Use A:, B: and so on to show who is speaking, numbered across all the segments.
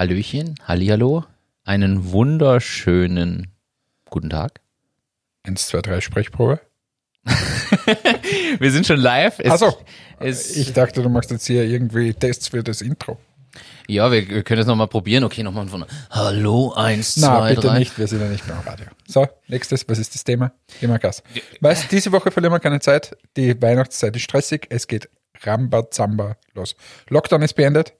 A: Hallöchen, Hallihallo, einen wunderschönen guten Tag.
B: Eins, zwei, drei, Sprechprobe.
A: Wir sind schon live.
B: Achso, ich dachte, du machst jetzt hier irgendwie Tests für das Intro.
A: Ja, wir, wir können es nochmal probieren. Okay, nochmal von Hallo, eins,
B: Na,
A: zwei,
B: bitte
A: drei.
B: nicht, wir sind ja nicht beim Radio. So, nächstes, was ist das Thema? Thema Gas. Weißt, diese Woche verlieren wir keine Zeit. Die Weihnachtszeit ist stressig. Es geht Rambazamba los. Lockdown ist beendet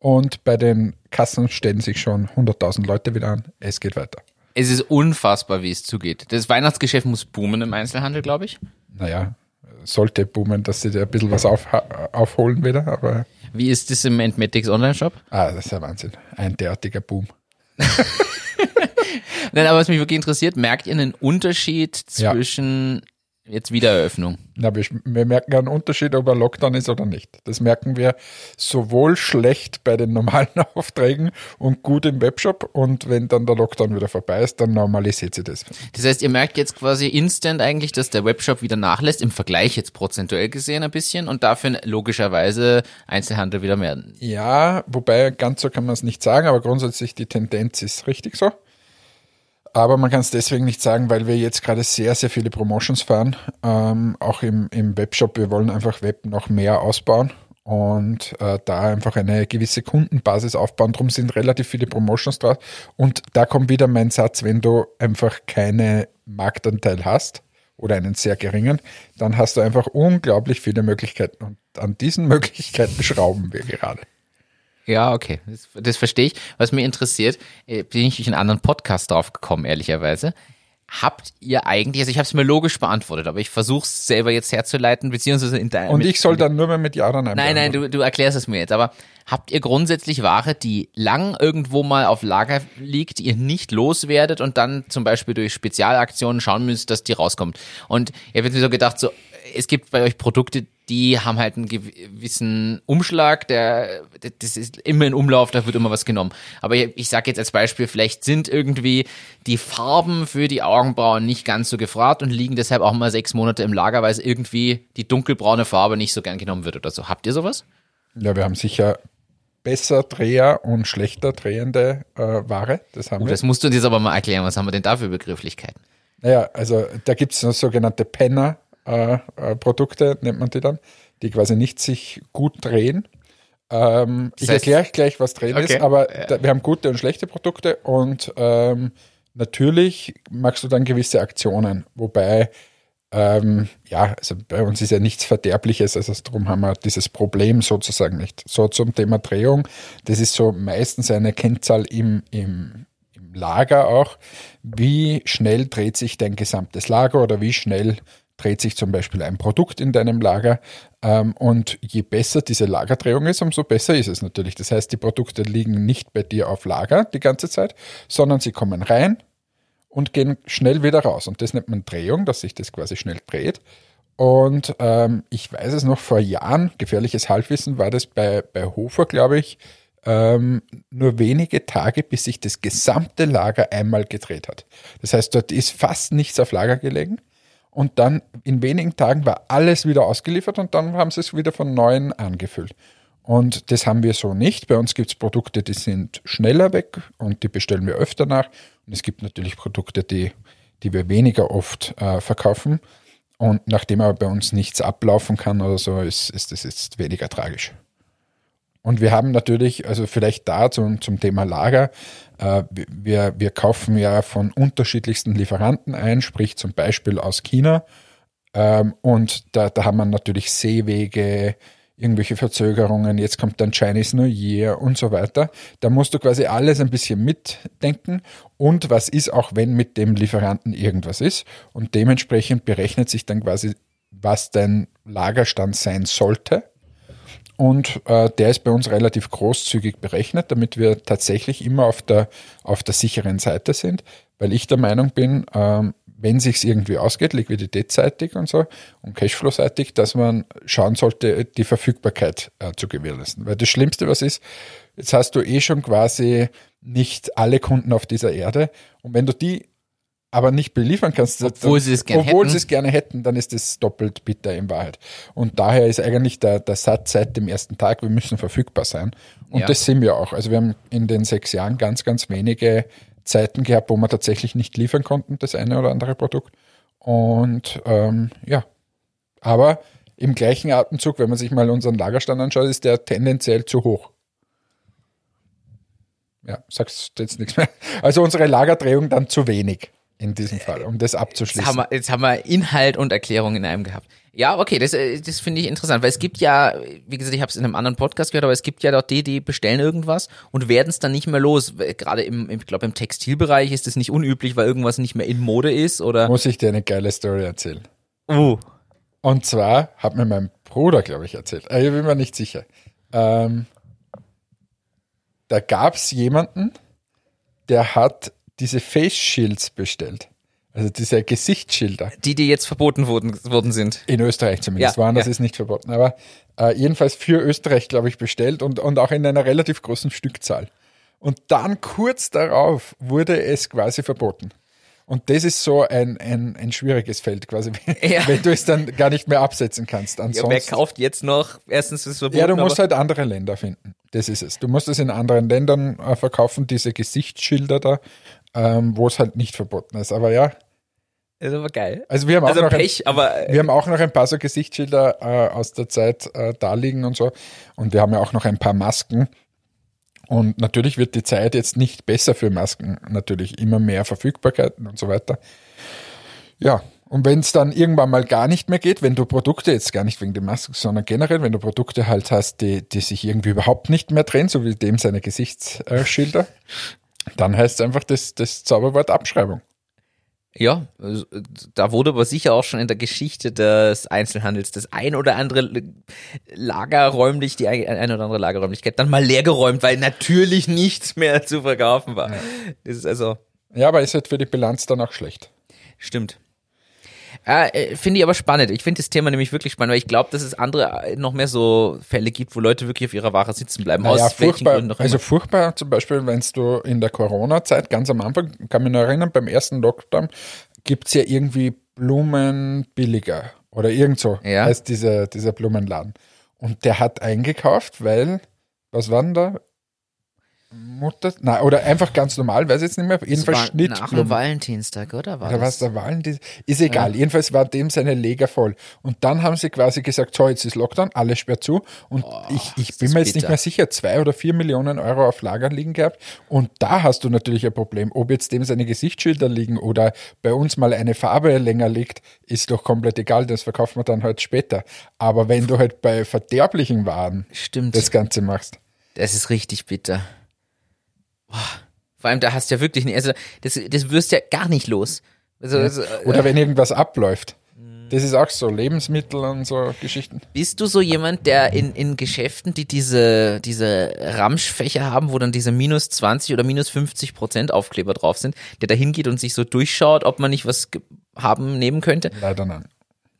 B: und bei den Kassen stellen sich schon 100.000 Leute wieder an. Es geht weiter.
A: Es ist unfassbar, wie es zugeht. Das Weihnachtsgeschäft muss boomen im Einzelhandel, glaube ich.
B: Naja, sollte boomen, dass sie da ein bisschen was auf, aufholen wieder, aber
A: Wie ist das im Entmetics Online-Shop?
B: ah, das ist ja Wahnsinn. Ein derartiger Boom.
A: Nein, aber was mich wirklich interessiert, merkt ihr einen Unterschied
B: Ja.
A: Jetzt Wiedereröffnung?
B: Na, wir, wir merken einen Unterschied, ob er Lockdown ist oder nicht. Das merken wir sowohl schlecht bei den normalen Aufträgen und gut im Webshop. Und wenn dann der Lockdown wieder vorbei ist, dann normalisiert sich das.
A: Das heißt, ihr merkt jetzt quasi instant eigentlich, dass der Webshop wieder nachlässt, im Vergleich jetzt prozentuell gesehen ein bisschen und dafür logischerweise Einzelhandel wieder mehr.
B: Ja, wobei ganz so kann man es nicht sagen, aber grundsätzlich die Tendenz ist richtig so. Aber man kann es deswegen nicht sagen, weil wir jetzt gerade sehr, sehr viele Promotions fahren. Ähm, auch im, im Webshop. Wir wollen einfach Web noch mehr ausbauen und äh, da einfach eine gewisse Kundenbasis aufbauen. Darum sind relativ viele Promotions drauf. Und da kommt wieder mein Satz, wenn du einfach keine Marktanteil hast oder einen sehr geringen, dann hast du einfach unglaublich viele Möglichkeiten. Und an diesen Möglichkeiten schrauben wir gerade.
A: Ja, okay, das, das verstehe ich. Was mich interessiert, äh, bin ich durch einen anderen Podcast drauf gekommen, ehrlicherweise. Habt ihr eigentlich, also ich habe es mir logisch beantwortet, aber ich versuche es selber jetzt herzuleiten, beziehungsweise in deinem.
B: Und ich soll dann nur mehr mit Ja oder Nein
A: Nein, nein, du, du erklärst es mir jetzt. Aber habt ihr grundsätzlich Ware, die lang irgendwo mal auf Lager liegt, ihr nicht loswerdet und dann zum Beispiel durch Spezialaktionen schauen müsst, dass die rauskommt? Und ich habe jetzt mir so gedacht, so, es gibt bei euch Produkte, die haben halt einen gewissen Umschlag, der, das ist immer in Umlauf, da wird immer was genommen. Aber ich, sage jetzt als Beispiel, vielleicht sind irgendwie die Farben für die Augenbrauen nicht ganz so gefragt und liegen deshalb auch mal sechs Monate im Lager, weil es irgendwie die dunkelbraune Farbe nicht so gern genommen wird oder so. Habt ihr sowas?
B: Ja, wir haben sicher besser Dreher und schlechter drehende äh, Ware. Das haben
A: Gut,
B: wir.
A: das musst du uns jetzt aber mal erklären. Was haben wir denn da für Begrifflichkeiten?
B: Naja, also da gibt es sogenannte Penner-Produkte, nennt man die dann, die quasi nicht sich gut drehen. Ähm, ich
A: heißt-
B: erkläre gleich, was drehen
A: Okay.
B: ist, aber da, wir haben gute und schlechte Produkte und ähm, natürlich machst du dann gewisse Aktionen, wobei ähm, ja, also bei uns ist ja nichts Verderbliches, also darum haben wir dieses Problem sozusagen nicht. So zum Thema Drehung, das ist so meistens eine Kennzahl im, im, im Lager auch. Wie schnell dreht sich dein gesamtes Lager oder wie schnell dreht sich zum Beispiel ein Produkt in deinem Lager. Ähm, und je besser diese Lagerdrehung ist, umso besser ist es natürlich. Das heißt, die Produkte liegen nicht bei dir auf Lager die ganze Zeit, sondern sie kommen rein, und gehen schnell wieder raus. Und das nennt man Drehung, dass sich das quasi schnell dreht. Und ähm, ich weiß es noch vor Jahren, gefährliches Halbwissen, war das bei, bei Hofer, glaube ich, ähm, nur wenige Tage, bis sich das gesamte Lager einmal gedreht hat. Das heißt, dort ist fast nichts auf Lager gelegen. Und dann in wenigen Tagen war alles wieder ausgeliefert und dann haben sie es wieder von neuem angefüllt. Und das haben wir so nicht. Bei uns gibt es Produkte, die sind schneller weg und die bestellen wir öfter nach. Und es gibt natürlich Produkte, die, die wir weniger oft äh, verkaufen. Und nachdem aber bei uns nichts ablaufen kann oder so, ist, ist das jetzt weniger tragisch. Und wir haben natürlich, also vielleicht da zum, zum Thema Lager, äh, wir, wir kaufen ja von unterschiedlichsten Lieferanten ein, sprich zum Beispiel aus China. Ähm, und da, da haben wir natürlich Seewege, irgendwelche Verzögerungen, jetzt kommt dann Chinese New Year und so weiter. Da musst du quasi alles ein bisschen mitdenken und was ist auch, wenn mit dem Lieferanten irgendwas ist. Und dementsprechend berechnet sich dann quasi, was dein Lagerstand sein sollte. Und äh, der ist bei uns relativ großzügig berechnet, damit wir tatsächlich immer auf der, auf der sicheren Seite sind, weil ich der Meinung bin, ähm, wenn sich's irgendwie ausgeht, liquiditätsseitig und so und Cashflow-seitig, dass man schauen sollte, die Verfügbarkeit äh, zu gewährleisten. Weil das Schlimmste, was ist, jetzt hast du eh schon quasi nicht alle Kunden auf dieser Erde und wenn du die aber nicht beliefern kannst,
A: Obwohl sie es gerne
B: obwohl
A: hätten.
B: sie es gerne hätten, dann ist es doppelt bitter in Wahrheit. Und daher ist eigentlich der, der Satz seit dem ersten Tag, wir müssen verfügbar sein. Und
A: Ja.
B: das sind wir auch. Also wir haben in den sechs Jahren ganz, ganz wenige Zeiten gehabt, wo wir tatsächlich nicht liefern konnten, das eine oder andere Produkt. Und ähm, ja, aber im gleichen Atemzug, wenn man sich mal unseren Lagerstand anschaut, ist der tendenziell zu hoch. Ja, sagst du jetzt nichts mehr. Also unsere Lagerdrehung dann zu wenig in diesem Fall, um das
A: Jetzt
B: abzuschließen.
A: haben, wir, jetzt haben wir Inhalt und Erklärung in einem gehabt. Ja, okay, das, äh, das finde ich interessant, weil es gibt ja, wie gesagt, ich habe es in einem anderen Podcast gehört, aber es gibt ja dort die, die bestellen irgendwas und werden es dann nicht mehr los. Gerade im, im- ich glaube, im Textilbereich ist das nicht unüblich, weil irgendwas nicht mehr in Mode ist oder.
B: Muss ich dir eine geile Story erzählen.
A: Uh,
B: Und zwar hat mir mein Bruder, glaube ich, erzählt. Äh, Ich bin mir nicht sicher. Ähm, da gab es jemanden, der hat diese Face Shields bestellt. Also diese Gesichtsschilder.
A: die, die jetzt verboten wurden, worden sind.
B: In Österreich zumindest.
A: Ja,
B: Woanders
A: ja.
B: ist nicht verboten. Aber äh, jedenfalls für Österreich, glaube ich, bestellt und, und auch in einer relativ großen Stückzahl. Und dann kurz darauf wurde es quasi verboten. Und das ist so ein, ein, ein schwieriges Feld quasi,
A: Ja.
B: wenn du es dann gar nicht mehr absetzen kannst.
A: Ja, wer
B: Ansonsten,
A: kauft jetzt noch? Erstens ist es verboten.
B: ja, du musst halt andere Länder finden. Das ist es. Du musst es in anderen Ländern äh, verkaufen, diese Gesichtsschilder da, ähm, wo es halt nicht verboten ist. Aber ja,
A: ist aber geil.
B: also wir haben auch
A: Also
B: noch ein,
A: Pech, aber äh,
B: wir haben auch noch ein paar so Gesichtsschilder äh, aus der Zeit äh, da liegen und so. Und wir haben ja auch noch ein paar Masken. Und natürlich wird die Zeit jetzt nicht besser für Masken. Natürlich immer mehr Verfügbarkeiten und so weiter. Ja, und wenn es dann irgendwann mal gar nicht mehr geht, wenn du Produkte jetzt gar nicht wegen der Masken, sondern generell, wenn du Produkte halt hast, die, die sich irgendwie überhaupt nicht mehr drehen, so wie dem seine Gesichtsschilder, dann heißt es einfach das, das Zauberwort Abschreibung.
A: Ja, also, da wurde aber sicher auch schon in der Geschichte des Einzelhandels das ein oder andere Lagerräumlich, die ein oder andere Lagerräumlichkeit dann mal leergeräumt, weil natürlich nichts mehr zu verkaufen war. Das ist also,
B: Ja, aber ist halt für die Bilanz dann auch schlecht.
A: stimmt. Äh, finde ich aber spannend. Ich finde das Thema nämlich wirklich spannend, weil ich glaube, dass es andere äh, noch mehr so Fälle gibt, wo Leute wirklich auf ihrer Ware sitzen bleiben.
B: Naja,
A: aus welchen
B: furchtbar,
A: Gründen immer.
B: also furchtbar zum Beispiel, wenn du in der Corona-Zeit ganz am Anfang, kann mich noch erinnern, beim ersten Lockdown gibt's ja irgendwie Blumen billiger oder irgend so,
A: Ja.
B: heißt dieser, dieser Blumenladen. Und der hat eingekauft, weil, was war denn da? Mutter, na oder einfach ganz normal, weiß jetzt nicht mehr,
A: Das
B: jedenfalls
A: war nach dem
B: Schnittblumen.
A: Valentinstag, oder? War
B: Oder was der die- ist egal. Jedenfalls war dem seine Leger voll. Und dann haben sie quasi gesagt, so, jetzt ist Lockdown, alles sperrt zu. Und ich, ich
A: ist
B: bin mir jetzt nicht
A: bitter.
B: mehr sicher, zwei oder vier Millionen Euro auf Lager liegen gehabt. Und da hast du natürlich ein Problem. Ob jetzt dem seine Gesichtsschilder liegen oder bei uns mal eine Farbe länger liegt, ist doch komplett egal. Das verkauft man dann halt später. Aber wenn du halt bei verderblichen Waren
A: Stimmt.
B: das Ganze machst,
A: Das ist richtig bitter. Boah. Vor allem, da hast du ja wirklich nicht, also das, das wirst ja gar nicht los. Also, also,
B: oder wenn irgendwas abläuft. Das ist auch so, Lebensmittel und so Geschichten.
A: bist du so jemand, der in, in Geschäften, die diese, diese Ramschfächer haben, wo dann diese minus 20 oder minus 50 Prozent Aufkleber drauf sind, der da hingeht und sich so durchschaut, ob man nicht was haben, nehmen könnte?
B: Leider nein.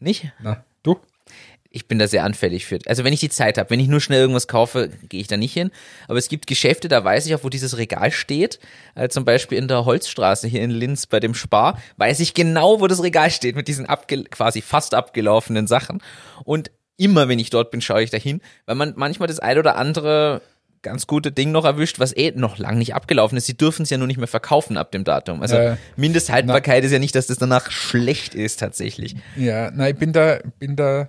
A: Nicht?
B: Na, du?
A: Ich bin da sehr anfällig für. Also wenn ich die Zeit habe, wenn ich nur schnell irgendwas kaufe, gehe ich da nicht hin. Aber es gibt Geschäfte, da weiß ich auch, wo dieses Regal steht. Äh, zum Beispiel in der Holzstraße hier in Linz bei dem Spar, weiß ich genau, wo das Regal steht mit diesen quasi fast abgelaufenen Sachen. Und immer, wenn ich dort bin, schaue ich dahin, weil man manchmal das ein oder andere ganz gute Ding noch erwischt, was eh noch lang nicht abgelaufen ist. Sie dürfen es ja nur nicht mehr verkaufen ab dem Datum. Also
B: Äh,
A: Mindesthaltbarkeit ist ja nicht, dass das danach schlecht ist tatsächlich.
B: Ja, nein, ich bin da, bin da,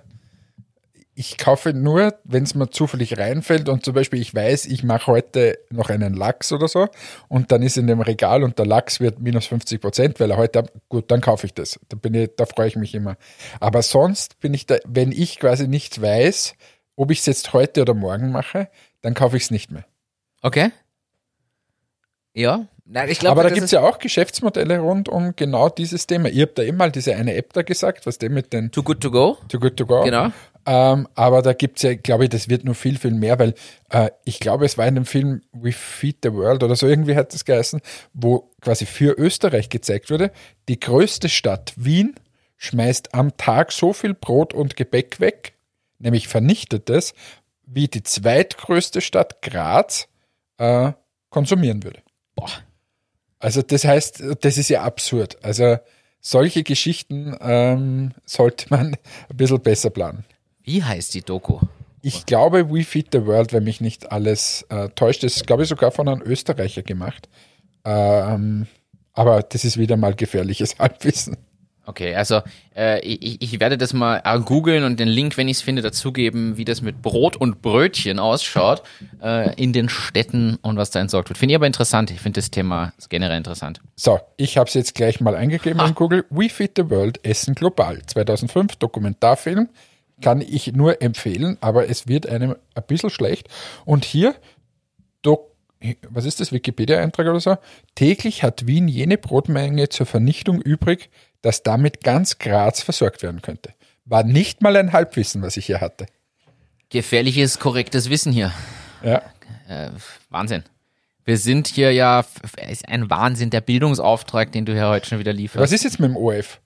B: ich kaufe nur, wenn es mir zufällig reinfällt und zum Beispiel ich weiß, ich mache heute noch einen Lachs oder so und dann ist in dem Regal und der Lachs wird minus 50 Prozent, weil er heute, gut, dann kaufe ich das. Da bin ich, da freue ich mich immer. Aber sonst bin ich da, wenn ich quasi nicht weiß, ob ich es jetzt heute oder morgen mache, dann kaufe ich es nicht mehr.
A: Okay. Ja. Nein, ich glaube,
B: Aber da gibt es ja auch Geschäftsmodelle rund um genau dieses Thema. Ihr habt da eh mal diese eine App da gesagt, was dem mit den
A: Too Good To Go.
B: Too Good To Go.
A: Genau.
B: Ähm, aber da gibt's ja, glaube ich, das wird nur viel, viel mehr, weil äh, ich glaube, es war in dem Film We Feed the World oder so irgendwie hat das geheißen, wo quasi für Österreich gezeigt wurde, die größte Stadt Wien schmeißt am Tag so viel Brot und Gebäck weg, nämlich vernichtet es, wie die zweitgrößte Stadt Graz äh, konsumieren würde.
A: Boah.
B: Also das heißt, das ist ja absurd. Also solche Geschichten ähm, sollte man ein bisschen besser planen.
A: Wie heißt die Doku?
B: Ich glaube, We Feed the World, wenn mich nicht alles äh, täuscht, das ist, glaube ich, sogar von einem Österreicher gemacht. Ähm, aber das ist wieder mal gefährliches Halbwissen.
A: Okay, also äh, ich, ich werde das mal äh, googeln und den Link, wenn ich es finde, dazugeben, wie das mit Brot und Brötchen ausschaut äh, in den Städten und was da entsorgt wird. Finde ich aber interessant. Ich finde das Thema generell interessant.
B: So, ich habe es jetzt gleich mal eingegeben in Google. We Feed the World Essen global 2005 Dokumentarfilm kann ich nur empfehlen, aber es wird einem ein bisschen schlecht. Und hier, Dok was ist das, Wikipedia-Eintrag oder so? Täglich hat Wien jene Brotmenge zur Vernichtung übrig, dass damit ganz Graz versorgt werden könnte. War nicht mal ein Halbwissen, was ich hier hatte.
A: Gefährliches, korrektes Wissen hier.
B: Ja.
A: Äh, Wahnsinn. Wir sind hier ja, ist ein Wahnsinn, der Bildungsauftrag, den du hier heute schon wieder lieferst.
B: Was ist jetzt mit dem OF?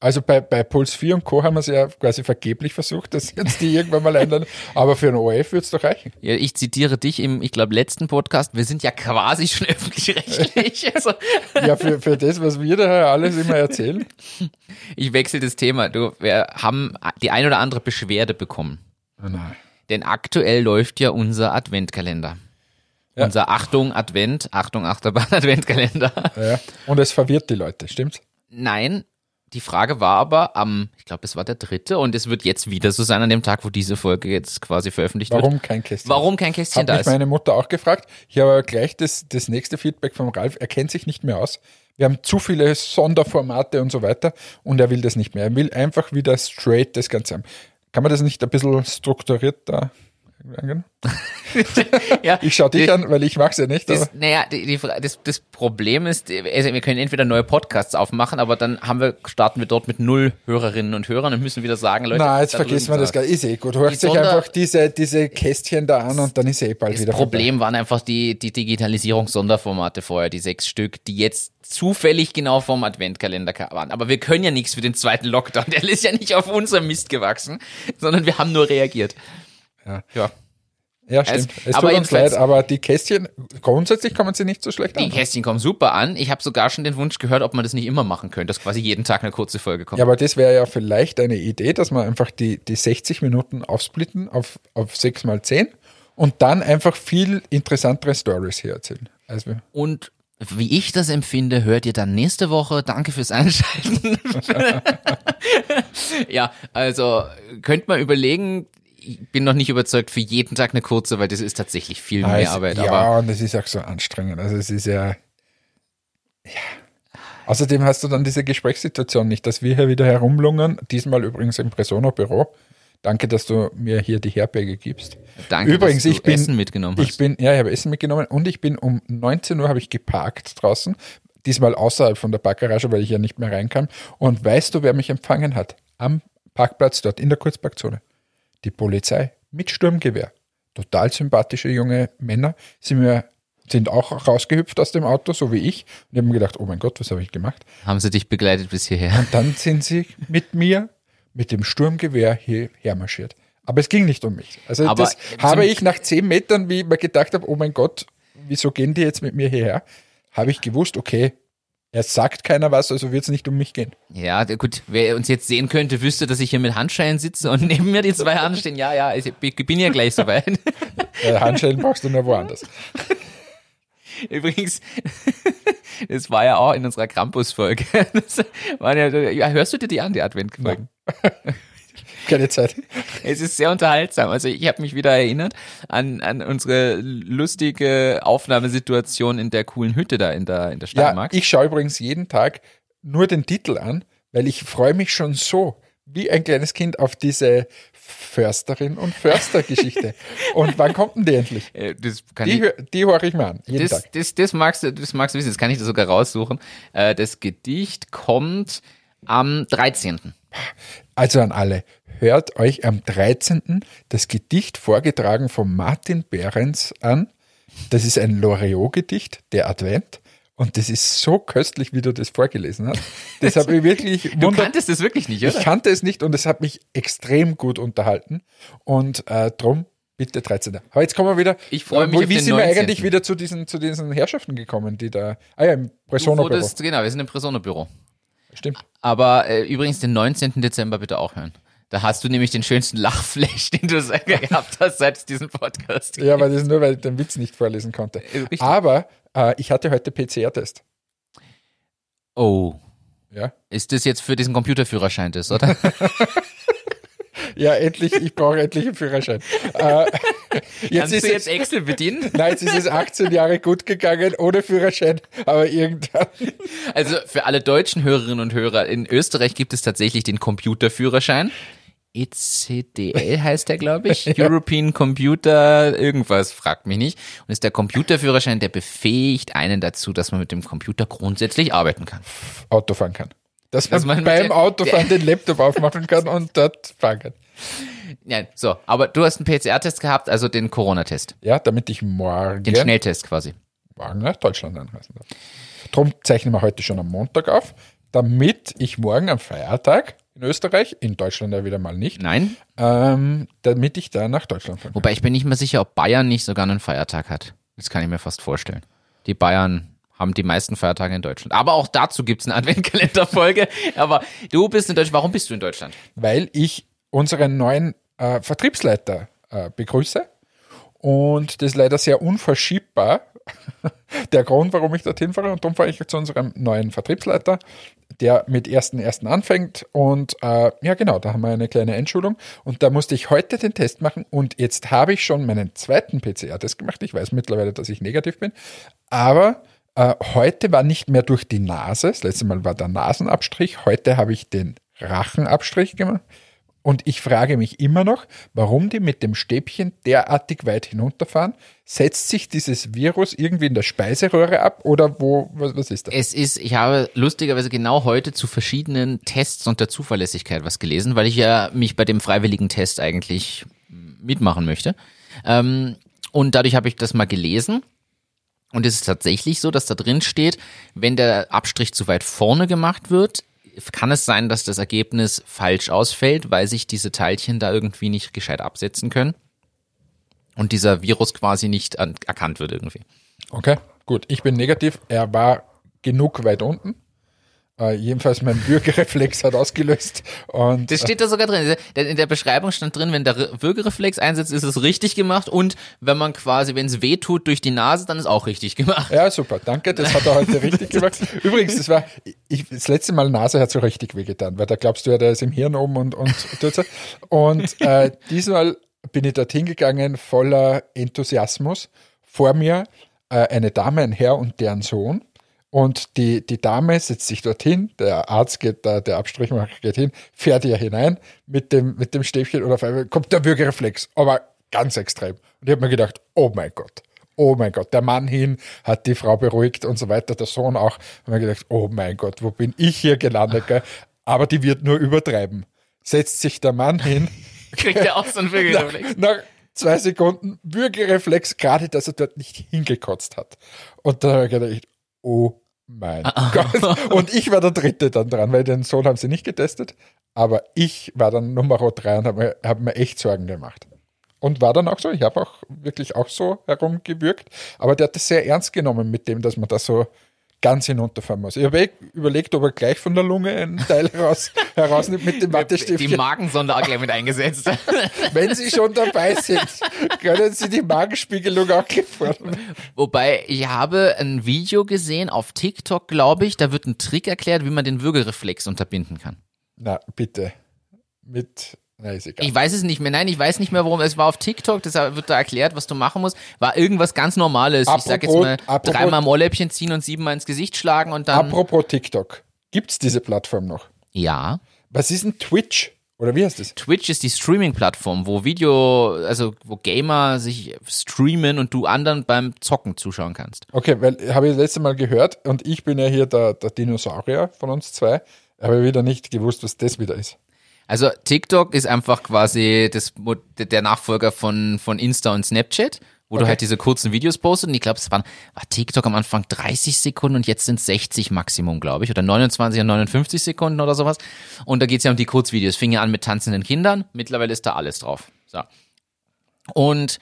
B: Also bei, bei Puls 4 und Co. haben wir es ja quasi vergeblich versucht, dass jetzt die irgendwann mal einladen. Aber für einen OF wird es doch reichen.
A: Ja, ich zitiere dich im, ich glaube, letzten Podcast. Wir sind ja quasi schon öffentlich-rechtlich. Also,
B: Ja, für, für das, was wir da alles immer erzählen.
A: ich wechsle das Thema. Du, wir haben die ein oder andere Beschwerde bekommen.
B: Oh nein.
A: Denn aktuell läuft ja unser Adventkalender.
B: Ja.
A: Unser Achtung Advent, Achtung Achterbahn Adventkalender.
B: Ja. Und es verwirrt die Leute, stimmt's?
A: Nein, die Frage war aber am, ich glaube, es war der dritte und es wird jetzt wieder so sein an dem Tag, wo diese Folge jetzt quasi veröffentlicht wird.
B: Warum kein Kästchen?
A: Warum kein Kästchen
B: Hat
A: da
B: mich
A: ist?
B: meine Mutter auch gefragt. Ich habe gleich das, das nächste Feedback vom Ralf. Er kennt sich nicht mehr aus. Wir haben zu viele Sonderformate und so weiter und er will das nicht mehr. Er will einfach wieder straight das Ganze haben. Kann man das nicht ein bisschen strukturiert da angehen?
A: ja,
B: Ich schaue dich
A: die-
B: an, weil ich mag's ja nicht.
A: Das, naja, die, die, das, das Problem ist, also wir können entweder neue Podcasts aufmachen, aber dann haben wir, starten wir dort mit null Hörerinnen und Hörern und müssen wieder sagen, Leute,
B: na, jetzt
A: da
B: vergessen wir das gar Ist eh gut. Hört sich
A: Sonder-
B: einfach diese, diese Kästchen da an und dann ist eh bald
A: Das
B: wieder
A: Problem waren einfach die, die Digitalisierungs-Sonderformate vorher, die sechs Stück, die jetzt zufällig genau vom Adventkalender ka- waren. Aber wir können ja nichts für den zweiten Lockdown. Der ist ja nicht auf unserem Mist gewachsen, sondern wir haben nur reagiert.
B: Ja.
A: ja.
B: Ja, stimmt.
A: Also,
B: es
A: aber
B: tut uns leid, aber die Kästchen, grundsätzlich kommen sie nicht so schlecht
A: Die
B: an.
A: Kästchen kommen super an. Ich habe sogar schon den Wunsch gehört, ob man das nicht immer machen könnte, dass quasi jeden Tag eine kurze Folge kommt.
B: Ja, aber das wäre ja vielleicht eine Idee, dass wir einfach die, die 60 Minuten aufsplitten auf, auf 6 mal 10 und dann einfach viel interessantere Stories hier erzählen. Also,
A: Und wie ich das empfinde, hört ihr dann nächste Woche. Danke fürs Einschalten. ja, also könnt mal überlegen. Ich bin noch nicht überzeugt für jeden Tag eine kurze, weil das ist tatsächlich viel mehr
B: also,
A: Arbeit.
B: ja, und es ist auch so anstrengend. Also es ist ja, ja. Außerdem hast du dann diese Gesprächssituation nicht, dass wir hier wieder herumlungern. Diesmal übrigens im Presono-Büro. Danke, dass du mir hier die Herberge gibst.
A: danke,
B: Übrigens,
A: dass du
B: ich bin,
A: Essen mitgenommen hast.
B: Ich bin, ja, ich habe Essen mitgenommen und ich bin um 19 Uhr habe ich geparkt draußen. Diesmal außerhalb von der Parkgarage, weil ich ja nicht mehr reinkam. Und weißt du, wer mich empfangen hat? Am Parkplatz dort in der Kurzparkzone. Die Polizei mit Sturmgewehr. Total sympathische junge Männer sind mir sind auch rausgehüpft aus dem Auto, so wie ich. Und ich habe mir gedacht, oh mein Gott, was habe ich gemacht?
A: Haben sie dich begleitet bis hierher?
B: Und dann sind sie mit mir mit dem Sturmgewehr hierher marschiert. Aber es ging nicht um mich. Also
A: Aber
B: das habe ich nach zehn Metern, wie ich mir gedacht habe, oh mein Gott, wieso gehen die jetzt mit mir hierher? Habe ich gewusst, okay, er sagt keiner was, also wird es nicht um mich gehen.
A: Ja, gut, wer uns jetzt sehen könnte, wüsste, dass ich hier mit Handschellen sitze und neben mir die zwei anstehen. Ja, ja, ich bin ja gleich soweit.
B: Äh, Handschellen brauchst du nur woanders.
A: Übrigens, das war ja auch in unserer Krampus-Folge. Ja, hörst du dir die an, die Advent-Folgen?
B: Keine Zeit.
A: Es ist sehr unterhaltsam. Also ich habe mich wieder erinnert an, an unsere lustige Aufnahmesituation in der coolen Hütte da in der, in der
B: Ja,
A: Steiermark.
B: ich schaue übrigens jeden Tag nur den Titel an, weil ich freue mich schon so wie ein kleines Kind auf diese Försterin und Förster-Geschichte. und wann kommt denn die endlich?
A: Äh,
B: Die,
A: ich,
B: die höre ich mir an, jeden
A: das,
B: Tag.
A: das, das, magst du, das magst du wissen, das kann ich dir sogar raussuchen. Äh, Das Gedicht kommt am 13.
B: Also an alle, hört euch am 13. das Gedicht vorgetragen von Martin Behrens an. Das ist ein Loriot-Gedicht, der Advent. Und das ist so köstlich, wie du das vorgelesen hast. Das habe ich wirklich
A: Du
B: wunder-
A: kanntest das wirklich nicht, oder?
B: Ich kannte es nicht und es hat mich extrem gut unterhalten. Und äh, drum Bitte 13. Aber jetzt kommen wir wieder.
A: Ich freue mich auf
B: Wie sind wir
A: 19..
B: eigentlich wieder zu diesen, zu diesen Herrschaften gekommen, die da. Ah ja, im Presono-Büro.
A: genau, wir sind im Presono-Büro.
B: Stimmt.
A: Aber äh, übrigens den 19. Dezember bitte auch hören. Da hast du nämlich den schönsten Lachflash, den du seit- gehabt hast, seit es diesen Podcast gibt.
B: Ja, aber das ist nur, weil ich den Witz nicht vorlesen konnte.
A: Äh, richtig.
B: Aber äh, ich hatte heute PCR-Test.
A: Oh.
B: Ja.
A: Ist das jetzt für diesen Computerführerschein das, oder?
B: Ja, endlich, ich brauche endlich einen Führerschein. äh, jetzt
A: Kannst
B: ist
A: du
B: es,
A: jetzt Excel bedienen?
B: nein, jetzt ist es 18 Jahre gut gegangen ohne Führerschein, aber irgendwann.
A: Also für alle deutschen Hörerinnen und Hörer, in Österreich gibt es tatsächlich den Computerführerschein. ECDL heißt der, glaube ich. European Computer irgendwas, fragt mich nicht. Und ist der Computerführerschein, der befähigt einen dazu, dass man mit dem Computer grundsätzlich arbeiten kann.
B: Auto fahren kann. Dass man,
A: Dass man mit
B: beim Autofahren den Laptop aufmachen kann und dort fahren kann.
A: Ja, so, aber du hast einen PCR-Test gehabt, also den Corona-Test.
B: Ja, damit ich morgen,
A: Den Schnelltest quasi.
B: morgen nach Deutschland anreisen darf. Drum zeichnen wir heute schon am Montag auf, damit ich morgen am Feiertag in Österreich, in Deutschland ja wieder mal nicht,
A: Nein?
B: ähm, damit ich da nach Deutschland fahren kann.
A: Wobei ich bin nicht mehr sicher, ob Bayern nicht sogar einen Feiertag hat. Das kann ich mir fast vorstellen. Die Bayern haben die meisten Feiertage in Deutschland. Aber auch dazu gibt's eine Adventkalenderfolge. Aber du bist in Deutschland. Warum bist du in Deutschland?
B: weil ich unseren neuen äh, Vertriebsleiter äh, begrüße. Und das ist leider sehr unverschiebbar. Der Grund, warum ich dorthin fahre. Und darum fahre ich zu unserem neuen Vertriebsleiter, der mit 1.1. anfängt. Und äh, ja, genau, da haben wir eine kleine Einschulung. Und da musste ich heute den Test machen. Und jetzt habe ich schon meinen zweiten PCR-Test gemacht. Ich weiß mittlerweile, dass ich negativ bin. Aber äh, heute war nicht mehr durch die Nase. Das letzte Mal war der Nasenabstrich. Heute habe ich den Rachenabstrich gemacht. Und ich frage mich immer noch, warum die mit dem Stäbchen derartig weit hinunterfahren. Setzt sich dieses Virus irgendwie in der Speiseröhre ab oder wo, was, was ist das?
A: Es ist, ich habe lustigerweise genau heute zu verschiedenen Tests und der Zuverlässigkeit was gelesen, weil ich ja mich bei dem freiwilligen Test eigentlich mitmachen möchte. Ähm, und dadurch habe ich das mal gelesen. Und es ist tatsächlich so, dass da drin steht, wenn der Abstrich zu weit vorne gemacht wird, kann es sein, dass das Ergebnis falsch ausfällt, weil sich diese Teilchen da irgendwie nicht gescheit absetzen können und dieser Virus quasi nicht an, erkannt wird irgendwie.
B: Okay, gut. Ich bin negativ. Er war genug weit unten. Äh, jedenfalls mein Bürgerreflex hat ausgelöst. Und
A: Das steht da sogar drin. In der Beschreibung stand drin, wenn der Re- Würgereflex einsetzt, ist es richtig gemacht und wenn man quasi, wenn es weh tut durch die Nase, dann ist auch richtig gemacht.
B: Ja, super, danke, das hat er heute richtig gemacht. Übrigens, das war, ich, das letzte Mal Nase hat so richtig wehgetan, weil da glaubst du ja, der ist im Hirn oben und, und, und äh, diesmal bin ich dorthin gegangen voller Enthusiasmus. Vor mir äh, eine Dame, ein Herr und deren Sohn. Und die, die Dame setzt sich dorthin, der Arzt geht da, der Abstrichmacher geht hin, fährt ihr hinein mit dem, mit dem Stäbchen und auf einmal kommt der Würgereflex, aber ganz extrem. Und ich habe mir gedacht, oh mein Gott, oh mein Gott, der Mann hin hat die Frau beruhigt und so weiter, der Sohn auch. Und mir gedacht, oh mein Gott, wo bin ich hier gelandet? Gell? Aber die wird nur übertreiben. Setzt sich der Mann hin,
A: Kriegt er auch so einen Würgereflex?
B: nach zwei Sekunden Würgereflex, gerade dass er dort nicht hingekotzt hat. Und da habe ich gedacht, oh mein Gott. Und ich war der Dritte dann dran, weil den Sohn haben sie nicht getestet. Aber ich war dann Nummer drei und habe mir, hab mir echt Sorgen gemacht. Und war dann auch so, ich habe auch wirklich auch so herumgewürgt. Aber der hat das sehr ernst genommen mit dem, dass man da so ganz hinunterfahren muss. Ich habe eh überlegt, ob er gleich von der Lunge einen Teil heraus, herausnimmt mit dem
A: Die
B: Wattestiftchen.
A: Magensonde auch gleich mit eingesetzt.
B: Wenn Sie schon dabei sind, können Sie die Magenspiegelung auch vornehmen.
A: Wobei, ich habe ein Video gesehen auf TikTok, glaube ich, da wird ein Trick erklärt, wie man den Würgereflex unterbinden kann.
B: Na, bitte. Mit, na, ist egal.
A: Ich weiß es nicht mehr. Nein, ich weiß nicht mehr, worum es war auf TikTok. Deshalb wird da erklärt, was du machen musst. War irgendwas ganz Normales. ich sag jetzt
B: Apropos-
A: mal,
B: apropos-
A: dreimal am Ohrläppchen ziehen und siebenmal ins Gesicht schlagen und dann.
B: Apropos TikTok. Gibt's diese Plattform noch?
A: ja.
B: Was ist ein Twitch? Oder wie heißt das?
A: Twitch ist die Streaming-Plattform, wo Video, also wo Gamer sich streamen und du anderen beim Zocken zuschauen kannst.
B: Okay, weil habe ich das letzte Mal gehört und ich bin ja hier der, der Dinosaurier von uns zwei, aber wieder nicht gewusst, was das wieder ist.
A: Also TikTok ist einfach quasi das, der Nachfolger von, von Insta und Snapchat, wo du
B: Okay.
A: halt diese kurzen Videos postest. Und ich glaube, es waren, war TikTok am Anfang 30 Sekunden und jetzt sind 60 Maximum, glaube ich. Oder 29 und 59 Sekunden oder sowas. Und da geht's ja um die Kurzvideos. Fing ja an mit tanzenden Kindern. Mittlerweile ist da alles drauf. So. Und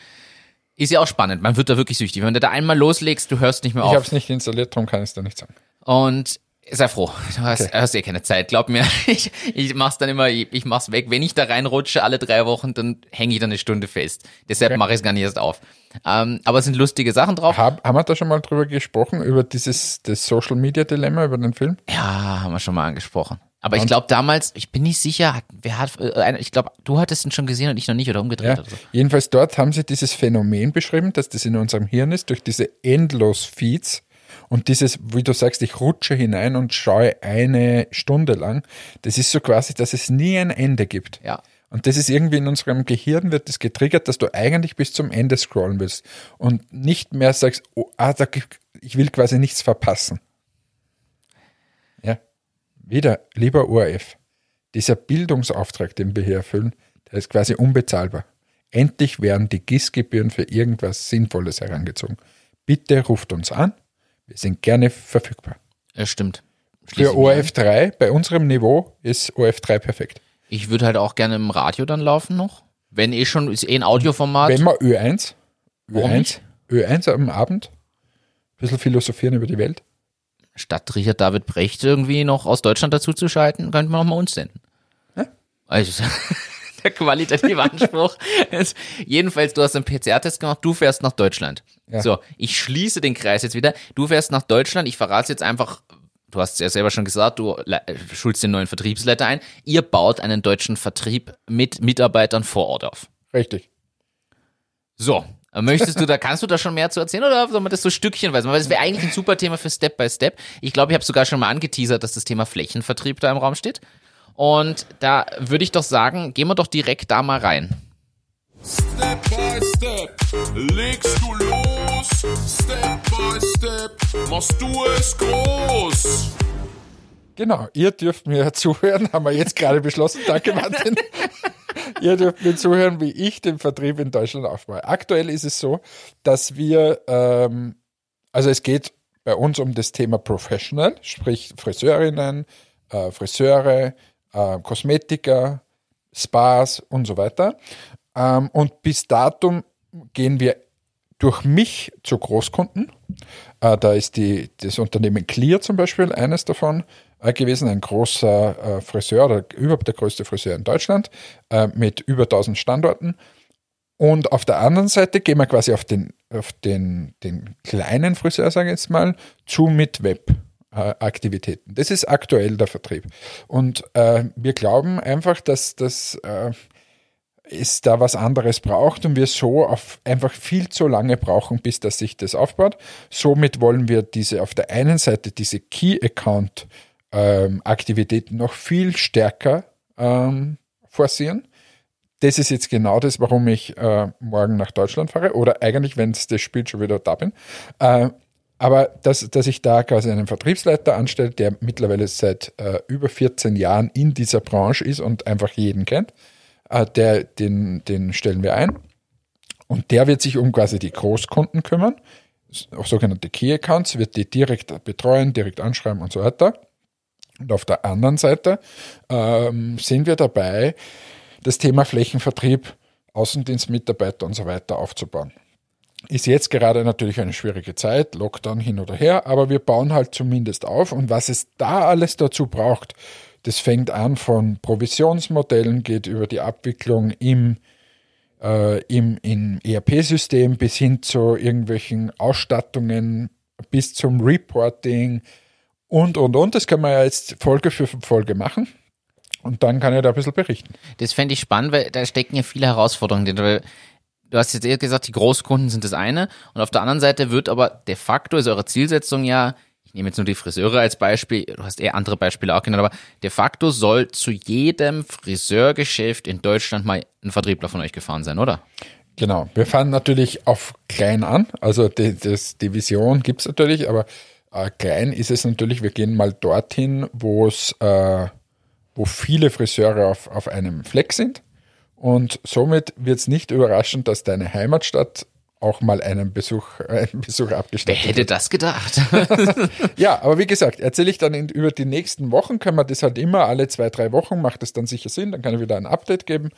A: ist ja auch spannend. Man wird da wirklich süchtig. Wenn du da einmal loslegst, du hörst nicht mehr
B: Ich
A: auf.
B: habe es nicht installiert, darum kann ich es dir nicht sagen.
A: Und sei froh, du hast,
B: Okay.
A: hast eh keine Zeit. Glaub mir, ich, ich mach's dann immer, ich, ich mach's weg. Wenn ich da reinrutsche alle drei Wochen, dann hänge ich da eine Stunde fest. Deshalb
B: Okay.
A: mache ich es gar nicht erst auf. Ähm, aber es sind lustige Sachen drauf.
B: Hab, haben wir da schon mal drüber gesprochen, über dieses das Social Media Dilemma, über den Film?
A: Ja, haben wir schon mal angesprochen. Aber ich
B: Und?
A: glaube damals, ich bin nicht sicher, wer hat, äh, ich glaube, du hattest ihn schon gesehen und ich noch nicht oder umgedreht
B: Ja.
A: oder so.
B: Jedenfalls dort haben sie dieses Phänomen beschrieben, dass das in unserem Hirn ist, durch diese Endlos-Feeds und dieses, wie du sagst, ich rutsche hinein und schaue eine Stunde lang. Das ist so quasi, dass es nie ein Ende gibt.
A: Ja.
B: Und das ist irgendwie in unserem Gehirn wird das getriggert, dass du eigentlich bis zum Ende scrollen willst und nicht mehr sagst, oh, ah, da, ich will quasi nichts verpassen. Ja. Wieder, lieber ORF, dieser Bildungsauftrag, den wir hier erfüllen, der ist quasi unbezahlbar. Endlich werden die GIS-Gebühren für irgendwas Sinnvolles herangezogen. Bitte ruft uns an, wir sind gerne verfügbar.
A: Ja, stimmt. Schließe
B: Für
A: ich mich an.
B: ORF 3, bei unserem Niveau, ist ORF 3 perfekt.
A: Ich würde halt auch gerne im Radio dann laufen noch. Wenn eh schon, ist eh ein Audioformat.
B: Wenn wir Ö1,
A: Warum
B: Ö1, Ö1 am Abend, ein bisschen philosophieren über die Welt.
A: statt Richard David Brecht irgendwie noch aus Deutschland dazu zu schalten, könnte man auch mal uns senden.
B: Ja.
A: Also, der qualitative Anspruch ist, jedenfalls, du hast einen PCR-Test gemacht, du fährst nach Deutschland.
B: Ja.
A: So, ich schließe den Kreis jetzt wieder. Du fährst nach Deutschland, ich verrate jetzt einfach, du hast es ja selber schon gesagt, du schulst den neuen Vertriebsleiter ein. Ihr baut einen deutschen Vertrieb mit Mitarbeitern vor Ort auf.
B: Richtig.
A: So, möchtest du da, kannst du da schon mehr zu erzählen oder soll man das so stückchenweise? Weil das wäre eigentlich ein super Thema für Step by Step. Ich glaube, ich habe sogar schon mal angeteasert, dass das Thema Flächenvertrieb da im Raum steht. Und da würde ich doch sagen, gehen wir doch direkt da mal rein.
C: Step by step legst du los. Step by step machst du es groß.
B: Genau, ihr dürft mir zuhören, haben wir jetzt gerade beschlossen. Danke, Martin. ihr dürft mir zuhören, wie ich den Vertrieb in Deutschland aufbaue. Aktuell ist es so, dass wir, ähm, also es geht bei uns um das Thema Professional, sprich Friseurinnen, äh, Friseure, äh, Kosmetiker, Spas und so weiter. Ähm, und bis datum gehen wir durch mich zu Großkunden. Äh, da ist die, das Unternehmen Clear zum Beispiel eines davon äh, gewesen, ein großer äh, Friseur oder überhaupt der größte Friseur in Deutschland mit über 1000 Standorten. Und auf der anderen Seite gehen wir quasi auf den, auf den, den kleinen Friseur, sage ich jetzt mal, zu mit Web-Aktivitäten. Das ist aktuell der Vertrieb. Und äh, wir glauben einfach, dass das äh, es da was anderes braucht und wir so auf einfach viel zu lange brauchen, bis das sich das aufbaut. Somit wollen wir diese auf der einen Seite diese Key Account ähm, noch viel stärker ähm, forcieren. Das ist jetzt genau das, warum ich äh, morgen nach Deutschland fahre oder eigentlich, wenn es das spielt, schon wieder da bin. Äh, aber dass, dass ich da quasi einen Vertriebsleiter anstelle, der mittlerweile seit äh, über 14 Jahren in dieser Branche ist und einfach jeden kennt, der, den, den stellen wir ein. Und der wird sich um quasi die Großkunden kümmern, auch sogenannte Key Accounts, wird die direkt betreuen, direkt anschreiben und so weiter. Und auf der anderen Seite ähm, sind wir dabei, das Thema Flächenvertrieb, Außendienstmitarbeiter und so weiter aufzubauen. Ist jetzt gerade natürlich eine schwierige Zeit, Lockdown hin oder her, aber wir bauen halt zumindest auf. Und was es da alles dazu braucht, das fängt an von Provisionsmodellen, geht über die Abwicklung im, äh, im, im ERP-System bis hin zu irgendwelchen Ausstattungen, bis zum Reporting und, und, und. Das kann man ja jetzt Folge für Folge machen. Und dann kann ich da ein bisschen berichten.
A: Das fände ich spannend, weil da stecken ja viele Herausforderungen drin. Du hast jetzt eher gesagt, die Großkunden sind das eine. Und auf der anderen Seite wird aber de facto, ist eure Zielsetzung ja, nehme jetzt nur die Friseure als Beispiel, du hast eher andere Beispiele auch genannt, aber de facto soll zu jedem Friseurgeschäft in Deutschland mal ein Vertriebler von euch gefahren sein, oder?
B: Genau. Wir fahren natürlich auf klein an. Also die, das, die Vision gibt es natürlich, aber äh, klein ist es natürlich, wir gehen mal dorthin, wo es, äh, wo viele Friseure auf, auf einem Fleck sind. Und somit wird es nicht überraschend, dass deine Heimatstadt auch mal einen Besuch, äh, einen Besuch
A: Wer
B: abgestattet
A: hätte das gedacht?
B: Ja, aber wie gesagt, erzähle ich dann in, über die nächsten Wochen, können wir das halt immer alle zwei, drei Wochen, macht das dann sicher Sinn, dann kann ich wieder ein Update geben.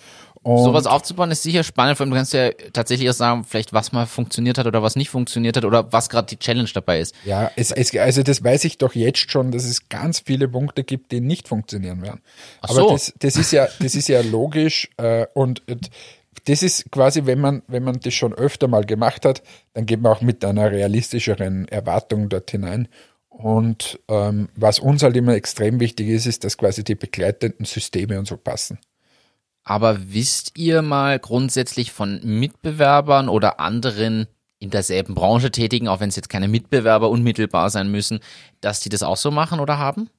B: Und
A: Sowas aufzubauen ist sicher spannend, vor allem du kannst ja tatsächlich auch sagen, vielleicht was mal funktioniert hat oder was nicht funktioniert hat oder was gerade die Challenge dabei ist.
B: ja, es, es, also das weiß ich doch jetzt schon, dass es ganz viele Punkte gibt, die nicht funktionieren werden.
A: Ach
B: aber
A: so.
B: das, das ist ja, das ist ja logisch äh, und äh, das ist quasi, wenn man, wenn man das schon öfter mal gemacht hat, dann geht man auch mit einer realistischeren Erwartung dort hinein. Und ähm, was uns halt immer extrem wichtig ist, ist, dass quasi die begleitenden Systeme und so passen.
A: Aber wisst ihr mal grundsätzlich von Mitbewerbern oder anderen in derselben Branche tätigen, auch wenn es jetzt keine Mitbewerber unmittelbar sein müssen, dass die das auch so machen oder haben?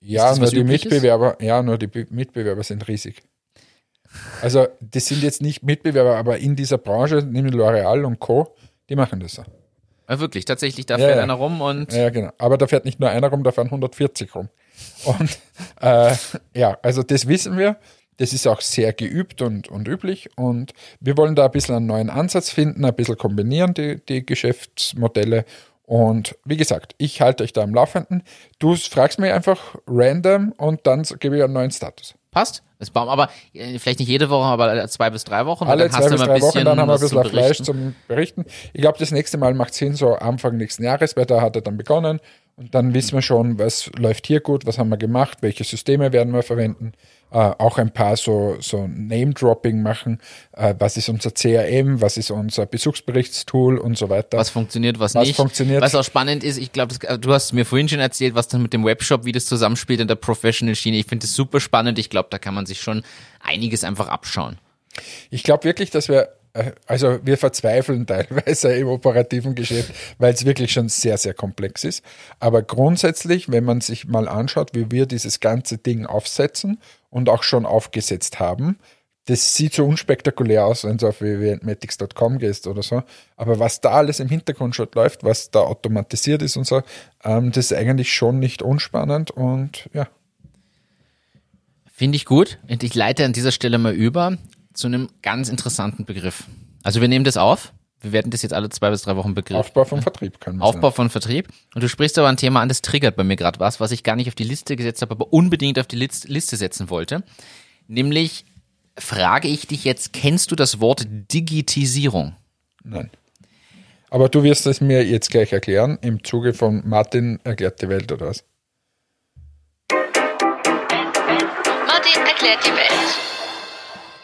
B: Ja, nur die? Mitbewerber, ja, nur die Be- Mitbewerber sind riesig. Also, das sind jetzt nicht Mitbewerber, aber in dieser Branche, nämlich L'Oreal und Co., die machen das so.
A: Ja, wirklich, tatsächlich, da
B: Ja,
A: fährt
B: ja.
A: einer rum und
B: Ja, genau. Aber da fährt nicht nur einer rum, da fahren 140 rum. Und äh, ja, also das wissen wir. Das ist auch sehr geübt und, und üblich. Und wir wollen da ein bisschen einen neuen Ansatz finden, ein bisschen kombinieren, die, die Geschäftsmodelle. Und wie gesagt, ich halte euch da am Laufenden. Du fragst mich einfach random und dann gebe ich einen neuen Status.
A: Passt. Das bauen, aber äh, vielleicht nicht jede Woche, aber alle zwei bis drei Wochen.
B: Alle
A: dann
B: zwei bis drei Wochen, dann haben wir ein
A: was zu
B: bisschen Fleisch zum Berichten. Ich glaube, das nächste Mal macht Sinn, so Anfang nächsten Jahres, weil da hat er dann begonnen. Und dann wissen wir schon, was läuft hier gut, was haben wir gemacht, welche Systeme werden wir verwenden. Äh, auch ein paar so, so Name-Dropping machen. Äh, was ist unser CRM, was ist unser Besuchsberichtstool und so weiter.
A: was funktioniert, was,
B: Was
A: nicht.
B: funktioniert.
A: Was auch spannend ist, ich glaube, du hast mir vorhin schon erzählt, was dann mit dem Webshop, wie das zusammenspielt in der Professional-Schiene. Ich finde das super spannend. Ich glaube, da kann man sich schon einiges einfach abschauen.
B: Ich glaube wirklich, dass wir, äh, also wir verzweifeln teilweise im operativen Geschäft, weil es wirklich schon sehr, sehr komplex ist. Aber grundsätzlich, wenn man sich mal anschaut, wie wir dieses ganze Ding aufsetzen und auch schon aufgesetzt haben, das sieht so unspektakulär aus, wenn du auf www.matics.com gehst oder so. Aber was da alles im Hintergrund schon läuft, was da automatisiert ist und so, ähm, das ist eigentlich schon nicht unspannend und ja.
A: Finde ich gut. Und ich leite an dieser Stelle mal über zu einem ganz interessanten Begriff. Also wir nehmen das auf. Wir werden das jetzt alle zwei bis drei Wochen begriffen.
B: Aufbau vom Vertrieb kann man
A: Aufbau von Vertrieb. Und du sprichst aber ein Thema an, das triggert bei mir gerade was, was ich gar nicht auf die Liste gesetzt habe, aber unbedingt auf die List- Liste setzen wollte. Nämlich frage ich dich jetzt, kennst du das Wort Digitisierung?
B: Nein. Aber du wirst es mir jetzt gleich erklären, im Zuge von Martin erklärt die Welt oder was?
D: Martin erklärt die Welt.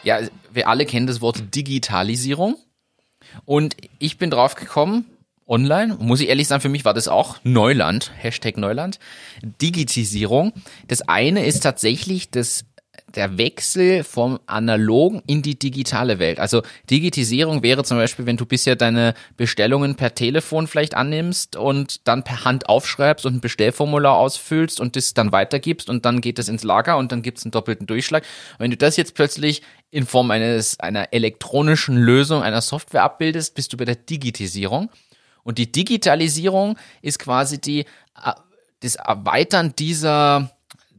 A: Ja, wir alle kennen das Wort Digitalisierung. Und ich bin drauf gekommen, online, muss ich ehrlich sagen, für mich war das auch Neuland, Hashtag Neuland, Digitisierung. Das eine ist tatsächlich das, der Wechsel vom analogen in die digitale Welt. Also Digitisierung wäre zum Beispiel, wenn du bisher deine Bestellungen per Telefon vielleicht annimmst und dann per Hand aufschreibst und ein Bestellformular ausfüllst und das dann weitergibst und dann geht das ins Lager und dann gibt es einen doppelten Durchschlag. Und wenn du das jetzt plötzlich in Form eines einer elektronischen Lösung, einer Software abbildest, bist du bei der Digitisierung. Und die Digitalisierung ist quasi die, äh, das Erweitern dieser,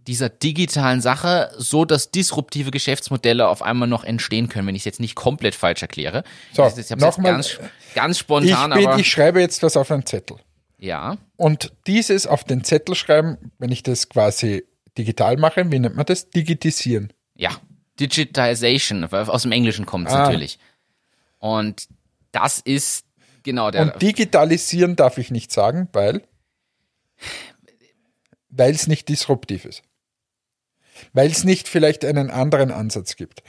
A: dieser digitalen Sache, so dass disruptive Geschäftsmodelle auf einmal noch entstehen können, wenn ich es jetzt nicht komplett falsch erkläre.
B: So,
A: ich ich
B: nochmal-
A: ganz, ganz
B: Ich,
A: spontan,
B: bin,
A: aber
B: ich schreibe jetzt was auf einen Zettel.
A: ja.
B: Und dieses auf den Zettel schreiben, wenn ich das quasi digital mache, wie nennt man das? Digitisieren.
A: Ja, Digitization, aus dem Englischen kommt es
B: Ah.
A: natürlich. Und das ist genau der.
B: Und digitalisieren darf ich nicht sagen, weil weil es nicht disruptiv ist. Weil es nicht vielleicht einen anderen Ansatz gibt.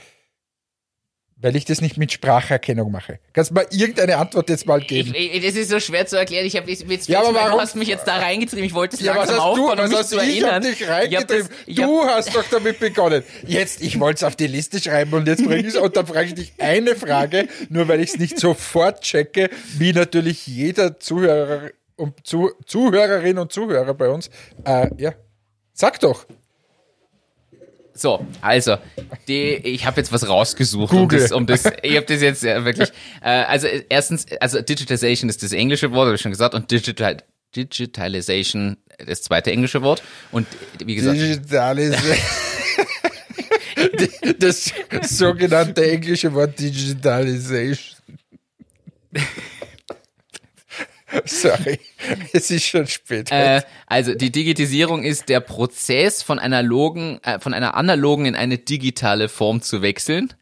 B: Weil ich das nicht mit Spracherkennung mache. Kannst du mal irgendeine Antwort jetzt mal
A: ich,
B: geben?
A: ich, das ist so schwer zu erklären. Ich habe jetzt,
B: Ja, aber
A: du
B: warum-
A: hast mich jetzt da reingetrieben. Ich wollte es
B: Ja,
A: langsam
B: du,
A: aufbauen, um mich
B: hast
A: zu
B: du, ich hab
A: erinnern.
B: dich
A: Ich hab
B: reingetrieben.
A: das- ich
B: du hast doch damit begonnen. Jetzt, ich wollte es auf die Liste schreiben und jetzt bringe ich es und dann frage ich dich eine Frage, nur weil ich es nicht sofort checke, wie natürlich jeder Zuhörer und Zu Zuhörerin und Zuhörer bei uns. Äh, ja, sag doch.
A: So, also, die, ich habe jetzt was rausgesucht, um das, um das ich habe das jetzt ja, wirklich, äh, also erstens, also Digitization ist das englische Wort, habe ich schon gesagt, und Digital, Digitalization das zweite englische Wort und wie gesagt,
B: Digitalis das sogenannte englische Wort Digitalisation. Sorry, es ist schon spät.
A: Äh, also die Digitisierung ist der Prozess von analogen, äh, von einer analogen in eine digitale Form zu wechseln.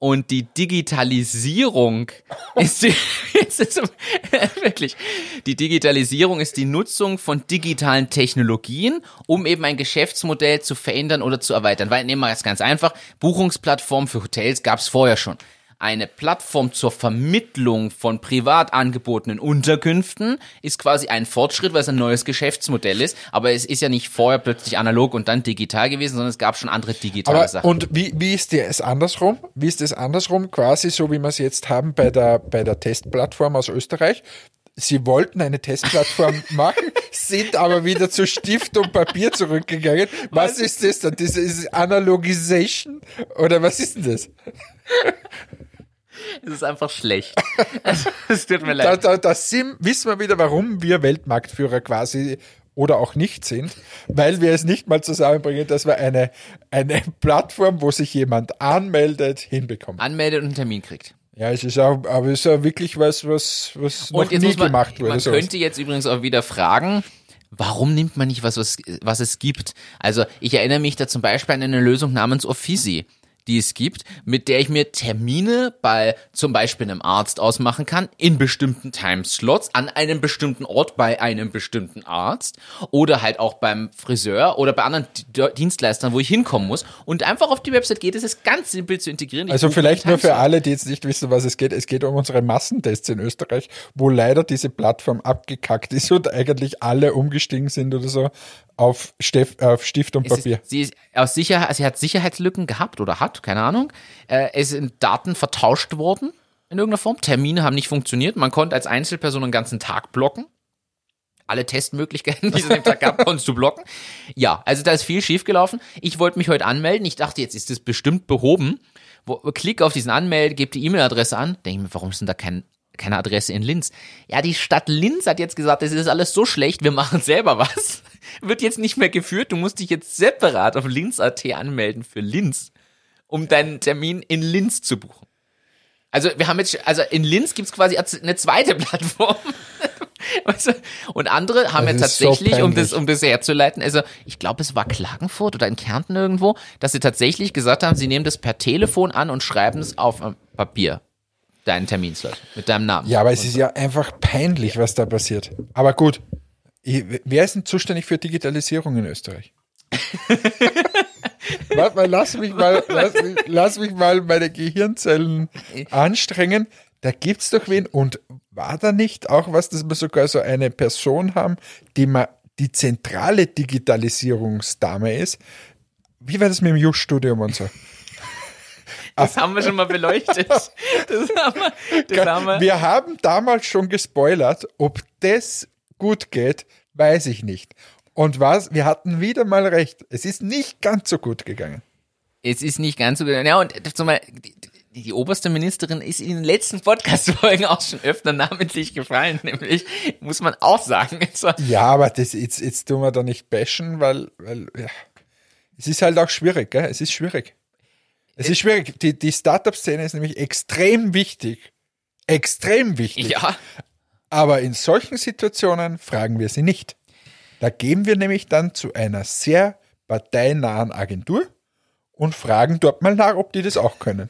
A: Und die Digitalisierung ist die, ist es- wirklich, die Digitalisierung ist die Nutzung von digitalen Technologien, um eben ein Geschäftsmodell zu verändern oder zu erweitern. Weil nehmen wir das ganz einfach, Buchungsplattformen für Hotels gab es vorher schon. Eine Plattform zur Vermittlung von privat angebotenen Unterkünften ist quasi ein Fortschritt, weil es ein neues Geschäftsmodell ist. Aber es ist ja nicht vorher plötzlich analog und dann digital gewesen, sondern es gab schon andere digitale
B: Aber,
A: Sachen.
B: und wie, wie ist es andersrum? Wie ist es andersrum? Quasi so, wie wir es jetzt haben bei der, bei der Testplattform aus Österreich. Sie wollten eine Testplattform machen, sind aber wieder zu Stift und Papier zurückgegangen. Was ist das dann? Das ist Analogisation? Oder was ist denn das?
A: Es ist einfach schlecht. Also, Es tut mir
B: Da,
A: leid.
B: da, da sind, wissen wir wieder, warum wir Weltmarktführer quasi oder auch nicht sind, weil wir es nicht mal zusammenbringen, dass wir eine, eine Plattform, wo sich jemand anmeldet, hinbekommen.
A: Anmeldet und einen Termin kriegt.
B: Ja, es ist auch, aber es ist ja wirklich was, was, was noch
A: Und jetzt
B: nie
A: man,
B: gemacht wurde.
A: man
B: sowas.
A: könnte jetzt übrigens auch wieder fragen, warum nimmt man nicht was, was, was es gibt? Also ich erinnere mich da zum Beispiel an eine Lösung namens Offici, die es gibt, mit der ich mir Termine bei zum Beispiel einem Arzt ausmachen kann, in bestimmten Timeslots, an einem bestimmten Ort bei einem bestimmten Arzt oder halt auch beim Friseur oder bei anderen Di- Dienstleistern, wo ich hinkommen muss. Und einfach auf die Website geht, es ist ganz simpel zu integrieren. Ich
B: Also vielleicht nur für alle, die jetzt nicht wissen, was es geht. Es geht um unsere Massentests in Österreich, wo leider diese Plattform abgekackt ist und eigentlich alle umgestiegen sind oder so auf, Stift und
A: Es
B: Papier.
A: Ist, sie ist aus Sicherheit, sie hat Sicherheitslücken gehabt oder hat, keine Ahnung. Äh, es sind Daten vertauscht worden in irgendeiner Form. Termine haben nicht funktioniert. Man konnte als Einzelperson einen ganzen Tag blocken. Alle Testmöglichkeiten, die es an dem Tag gab, konntest du blocken. Ja, also da ist viel schiefgelaufen. Ich wollte mich heute anmelden. Ich dachte, jetzt ist das bestimmt behoben. Wo, klick auf diesen Anmelde, gebe die E-Mail-Adresse an. Denke mir, warum ist denn da kein, keine Adresse in Linz? Ja, die Stadt Linz hat jetzt gesagt, das ist alles so schlecht, wir machen selber was. Wird jetzt nicht mehr geführt. Du musst dich jetzt separat auf Linz.at anmelden für Linz, um deinen Termin in Linz zu buchen. Also wir haben jetzt, also in Linz gibt's quasi eine zweite Plattform. Du? Und andere haben
B: Das
A: ja
B: ist so
A: tatsächlich, um das, um das herzuleiten, also ich glaube, es war Klagenfurt oder in Kärnten irgendwo, dass sie tatsächlich gesagt haben, sie nehmen das per Telefon an und schreiben es auf äh, Papier. Deinen Terminslot mit deinem Namen.
B: Ja, aber es ist ja einfach peinlich, was da passiert. Aber gut, wer ist denn zuständig für Digitalisierung in Österreich? Warte mal, lass mich mal, lass mich, lass mich mal meine Gehirnzellen anstrengen. Da gibt's doch wen. Und war da nicht auch was, dass wir sogar so eine Person haben, die mal die zentrale Digitalisierungsdame ist? Wie war das mit dem Just-Studium und so?
A: Das haben wir schon mal beleuchtet. Das haben wir, das haben wir.
B: Wir haben damals schon gespoilert, ob das gut geht, weiß ich nicht. Und was, wir hatten wieder mal recht. Es ist nicht ganz so gut gegangen.
A: Es ist nicht ganz so. Ja, und zumal, die, die, die oberste Ministerin ist in den letzten Podcast-Folgen auch schon öfter namentlich gefallen, nämlich, muss man auch sagen. Also,
B: Ja, aber das, jetzt, jetzt tun wir da nicht bashen, weil, weil ja, es ist halt auch schwierig, gell? Es ist schwierig. Es ist schwierig. Die, die Startup-Szene ist nämlich extrem wichtig. Extrem wichtig.
A: ja,
B: Aber in solchen Situationen fragen wir sie nicht. Da gehen wir nämlich dann zu einer sehr parteinahen Agentur und fragen dort mal nach, ob die das auch können.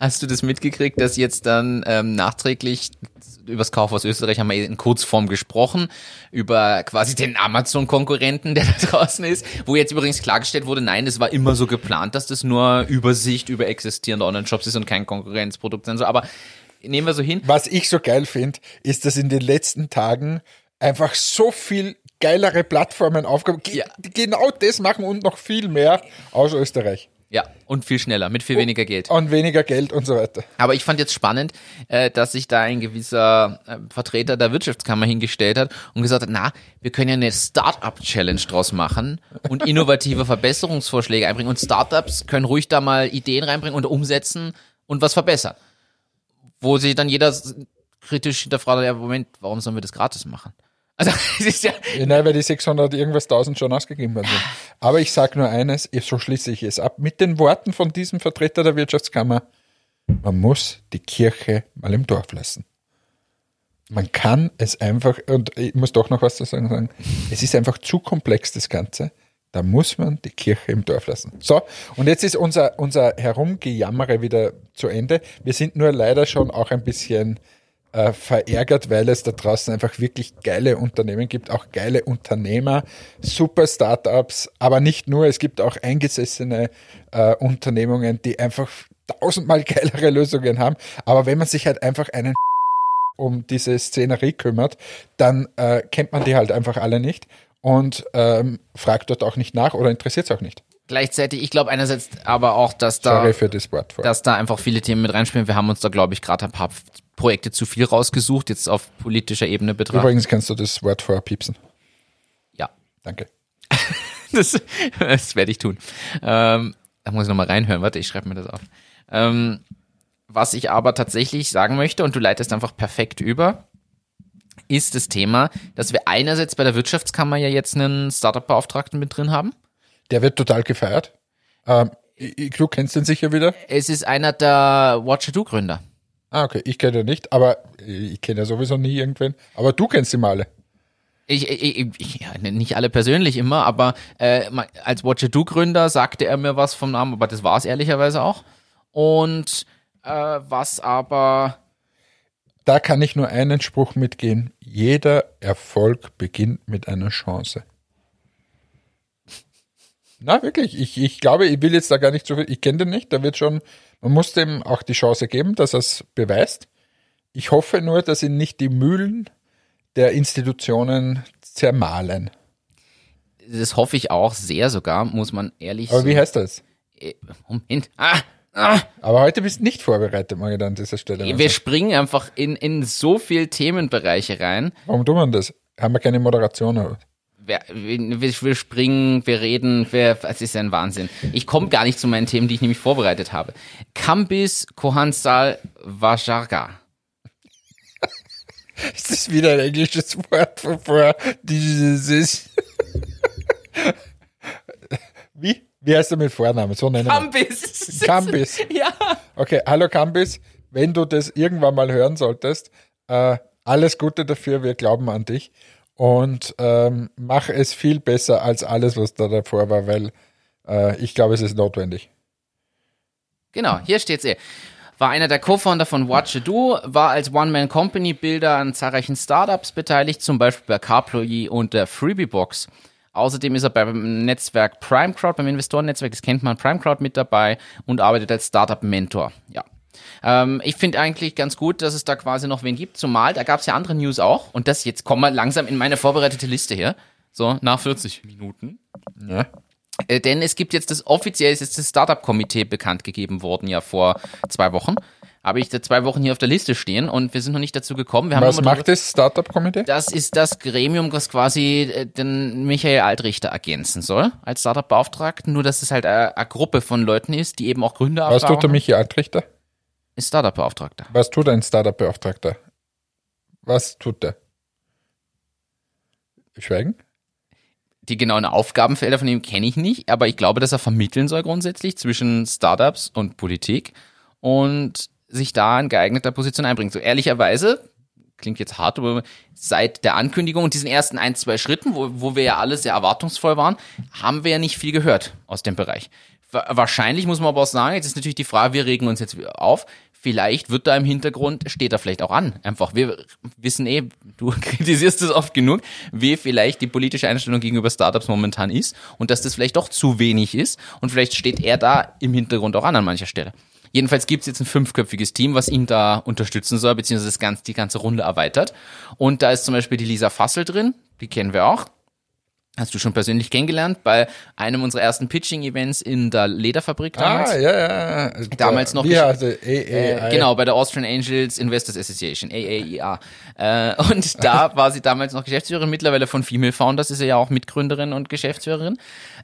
A: Hast du das mitgekriegt, dass jetzt dann ähm, nachträglich übers Kaufhaus Österreich haben wir in Kurzform gesprochen, über quasi den Amazon-Konkurrenten, der da draußen ist, wo jetzt übrigens klargestellt wurde, nein, es war immer so geplant, dass das nur Übersicht über existierende Online-Shops ist und kein Konkurrenzprodukt sein soll. Aber nehmen wir so hin.
B: Was ich so geil finde, ist, dass in den letzten Tagen einfach so viel geilere Plattformen aufgekommen
A: Ja.
B: die genau das machen und noch viel mehr aus Österreich.
A: Ja, und viel schneller, mit viel weniger Geld.
B: Und weniger Geld und so weiter.
A: Aber ich fand jetzt spannend, äh, dass sich da ein gewisser äh, Vertreter der Wirtschaftskammer hingestellt hat und gesagt hat, na, wir können ja eine Startup-Challenge draus machen und innovative Verbesserungsvorschläge einbringen. Und Startups können ruhig da mal Ideen reinbringen und umsetzen und was verbessern. Wo sich dann jeder kritisch hinterfragt, ja, Moment, warum sollen wir das gratis machen? Also, es ist ja,
B: Nein, weil die 600 irgendwas 1000 schon ausgegeben worden sind. Aber ich sage nur eines, so schließe ich es ab, mit den Worten von diesem Vertreter der Wirtschaftskammer, man muss die Kirche mal im Dorf lassen. man kann es einfach, und ich muss doch noch was dazu sagen, es ist einfach zu komplex, das Ganze. Da muss man die Kirche im Dorf lassen. So, und jetzt ist unser, unser Herumgejammere wieder zu Ende. Wir sind nur leider schon auch ein bisschen äh, verärgert, weil es da draußen einfach wirklich geile Unternehmen gibt, auch geile Unternehmer, super Startups, aber nicht nur, es gibt auch eingesessene äh, Unternehmungen, die einfach tausendmal geilere Lösungen haben. Aber wenn man sich halt einfach einen um diese Szenerie kümmert, dann äh, kennt man die halt einfach alle nicht und ähm, fragt dort auch nicht nach oder interessiert es auch nicht.
A: Gleichzeitig, ich glaube einerseits aber auch, dass da, dass da einfach viele Themen mit reinspielen. Wir haben uns da, glaube ich, gerade ein paar Projekte zu viel rausgesucht, jetzt auf politischer Ebene betrachtet.
B: Übrigens kannst du das Wort vorher piepsen.
A: Ja,
B: Danke.
A: das, das werde ich tun. Ähm, da muss ich nochmal reinhören. Warte, ich schreibe mir das auf. Ähm, was ich aber tatsächlich sagen möchte, und du leitest einfach perfekt über, ist das Thema, dass wir einerseits bei der Wirtschaftskammer ja jetzt einen Startup-Beauftragten mit drin haben.
B: Der wird total gefeiert. Ähm, du kennst den sicher wieder?
A: Es ist einer der Watcher-Do-Gründer.
B: Ah, okay. Ich kenne ihn nicht, aber ich kenne ja sowieso nie irgendwen. Aber du kennst ihn alle.
A: Ich, ich, ich, ja, nicht alle persönlich immer, aber äh, als Watcher Do Gründer sagte er mir was vom Namen, aber das war es ehrlicherweise auch. Und äh, was aber
B: Da kann ich nur einen Spruch mitgehen. Jeder Erfolg beginnt mit einer Chance. Na, wirklich. Ich, ich glaube, ich will jetzt da gar nicht so viel. Ich kenne den nicht. Da wird schon, man muss dem auch die Chance geben, dass er es beweist. Ich hoffe nur, dass ihn nicht die Mühlen der Institutionen zermahlen.
A: das hoffe ich auch sehr sogar, muss man ehrlich
B: Aber
A: so,
B: wie heißt das?
A: äh, Moment. Ah, ah,
B: Aber heute bist du nicht vorbereitet, da an dieser Stelle.
A: wir
B: sagen.
A: springen einfach in, in so viel Themenbereiche rein.
B: Warum tun wir das? Haben wir keine Moderation? Oder?
A: Wir, wir, springen, wir reden, wir, es ist ein Wahnsinn. Ich komme gar nicht zu meinen Themen, die ich nämlich vorbereitet habe. Kambis Kohansal Vajarga.
B: Ist das wieder ein englisches Wort vorher? Dieses ist. Wie? Wie heißt er mit Vornamen? So nennen.
A: Kambis!
B: Kambis.
A: Ja.
B: Okay, hallo Kambis. Wenn du das irgendwann mal hören solltest, äh, alles Gute dafür, wir glauben an dich. Und ähm, mach es viel besser als alles, was da davor war, weil äh, ich glaube, es ist notwendig.
A: Genau, hier steht's eh. War einer der Co-Founder von Watch Do, war als One-Man-Company-Builder an zahlreichen Startups beteiligt, zum Beispiel bei Carploy und der Freebiebox. Außerdem ist er beim Netzwerk PrimeCrowd, beim Investorennetzwerk, das kennt man, PrimeCrowd mit dabei und arbeitet als Startup-Mentor. Ja. Ähm, ich finde eigentlich ganz gut, dass es da quasi noch wen gibt, zumal da gab es ja andere News auch. Und das jetzt kommen wir langsam in meine vorbereitete Liste hier. So, nach 40 Minuten.
B: Ja.
A: Äh, denn es gibt jetzt das offiziell, ist das Startup-Komitee bekannt gegeben worden, ja vor zwei Wochen. Habe ich da zwei Wochen hier auf der Liste stehen und wir sind noch nicht dazu gekommen. Wir haben
B: Was macht das Startup-Komitee?
A: das ist das Gremium, das quasi äh, den Michael Altrichter ergänzen soll als Startup-Beauftragten. Nur, dass es halt eine, eine Gruppe von Leuten ist, die eben auch Gründer
B: Was tut der Michi Altrichter?
A: Ist Startup-Beauftragter.
B: Was tut ein Startup-Beauftragter? Was tut der? Schweigen?
A: Die genauen Aufgabenfelder von ihm kenne ich nicht, aber ich glaube, dass er vermitteln soll grundsätzlich zwischen Startups und Politik und sich da in geeigneter Position einbringt. So ehrlicherweise, klingt jetzt hart, aber seit der Ankündigung und diesen ersten ein, zwei Schritten, wo, wo wir ja alle sehr erwartungsvoll waren, haben wir ja nicht viel gehört aus dem Bereich. Wa- Wahrscheinlich muss man aber auch sagen, jetzt ist natürlich die Frage, wir regen uns jetzt auf. Vielleicht wird da im Hintergrund, steht er vielleicht auch an. Einfach, wir wissen eh, du kritisierst es oft genug, wie vielleicht die politische Einstellung gegenüber Startups momentan ist und dass das vielleicht doch zu wenig ist und vielleicht steht er da im Hintergrund auch an an mancher Stelle. Jedenfalls gibt es jetzt ein fünfköpfiges Team, was ihn da unterstützen soll, beziehungsweise das ganz, die ganze Runde erweitert. Und da ist zum Beispiel die Lisa Fassel drin, die kennen wir auch. Hast du schon persönlich kennengelernt bei einem unserer ersten Pitching-Events in der Lederfabrik damals?
B: Ah, ja, ja.
A: Damals noch
B: Wie
A: gesch-
B: heißt der?
A: Äh, genau, bei der Austrian Angels Investors Association, AAEA. Äh, und da war sie damals noch Geschäftsführerin, mittlerweile von Female Founders ist sie ja auch Mitgründerin und Geschäftsführerin.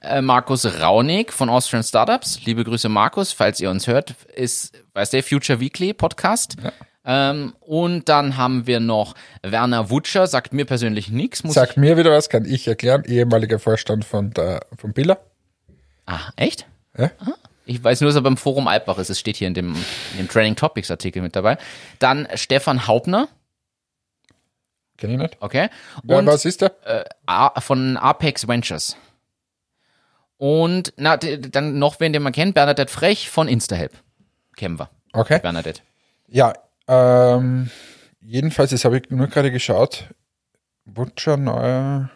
A: Äh, Markus Raunig von Austrian Startups, liebe Grüße Markus, falls ihr uns hört, ist, weißt du, Future Weekly Podcast. Ähm, und dann haben wir noch Werner Wutscher, sagt mir persönlich nichts. Muss
B: Sag mir wieder was, kann ich erklären. Ehemaliger Vorstand von der, von Billa.
A: Ah, echt?
B: Ja?
A: Ah, Ich weiß nur, dass er beim Forum Alpbach ist. Es steht hier in dem, in dem Training Topics Artikel mit dabei. Dann Stefan Hauptner.
B: Kenn ich nicht.
A: Okay. Und
B: was ist der?
A: A von Apex Ventures. Und na, dann noch wen, den man kennt, Bernadette Frech von InstaHelp. Kennen wir.
B: Okay.
A: Bernadette.
B: Ja, ähm, jedenfalls, das habe ich nur gerade geschaut. Butcher neuer.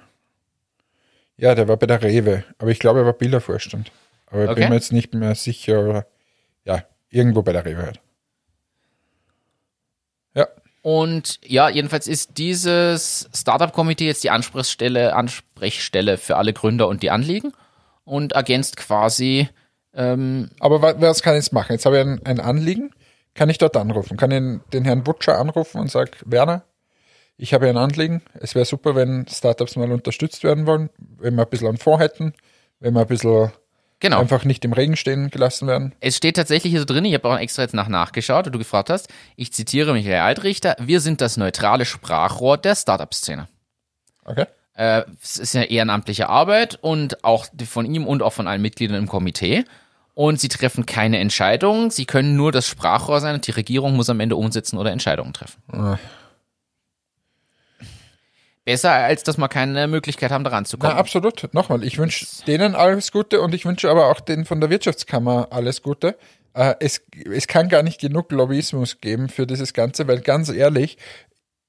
B: Ja, der war bei der Rewe, aber ich glaube, er war Bildervorstand. Aber ich
A: Okay.
B: bin mir jetzt nicht mehr sicher. aber Ja, irgendwo bei der Rewe halt. Ja,
A: Und ja, jedenfalls ist dieses Startup-Komitee jetzt die Ansprechstelle, Ansprechstelle für alle Gründer und die Anliegen und ergänzt quasi, ähm,
B: aber wa- was kann ich jetzt machen? Jetzt habe ich ein, ein Anliegen. Kann ich dort anrufen? Kann ich den Herrn Butcher anrufen und sage, Werner, ich habe ein Anliegen. Es wäre super, wenn Startups mal unterstützt werden wollen, wenn wir ein bisschen Fonds hätten, wenn wir ein bisschen
A: genau.
B: einfach nicht im Regen stehen gelassen werden.
A: Es steht tatsächlich hier so drin, ich habe auch extra jetzt nach nachgeschaut, wo du gefragt hast. Ich zitiere Michael Altrichter, wir sind das neutrale Sprachrohr der Startup-Szene.
B: Okay.
A: Äh, es ist eine ehrenamtliche Arbeit und auch von ihm und auch von allen Mitgliedern im Komitee. Und sie treffen keine Entscheidungen, sie können nur das Sprachrohr sein und die Regierung muss am Ende umsetzen oder Entscheidungen treffen. Besser, als dass wir keine Möglichkeit haben, da
B: Na,
A: ranzukommen.
B: absolut. Nochmal, ich wünsche denen alles Gute und ich wünsche aber auch denen von der Wirtschaftskammer alles Gute. Äh, es, es kann gar nicht genug Lobbyismus geben für dieses Ganze, weil ganz ehrlich,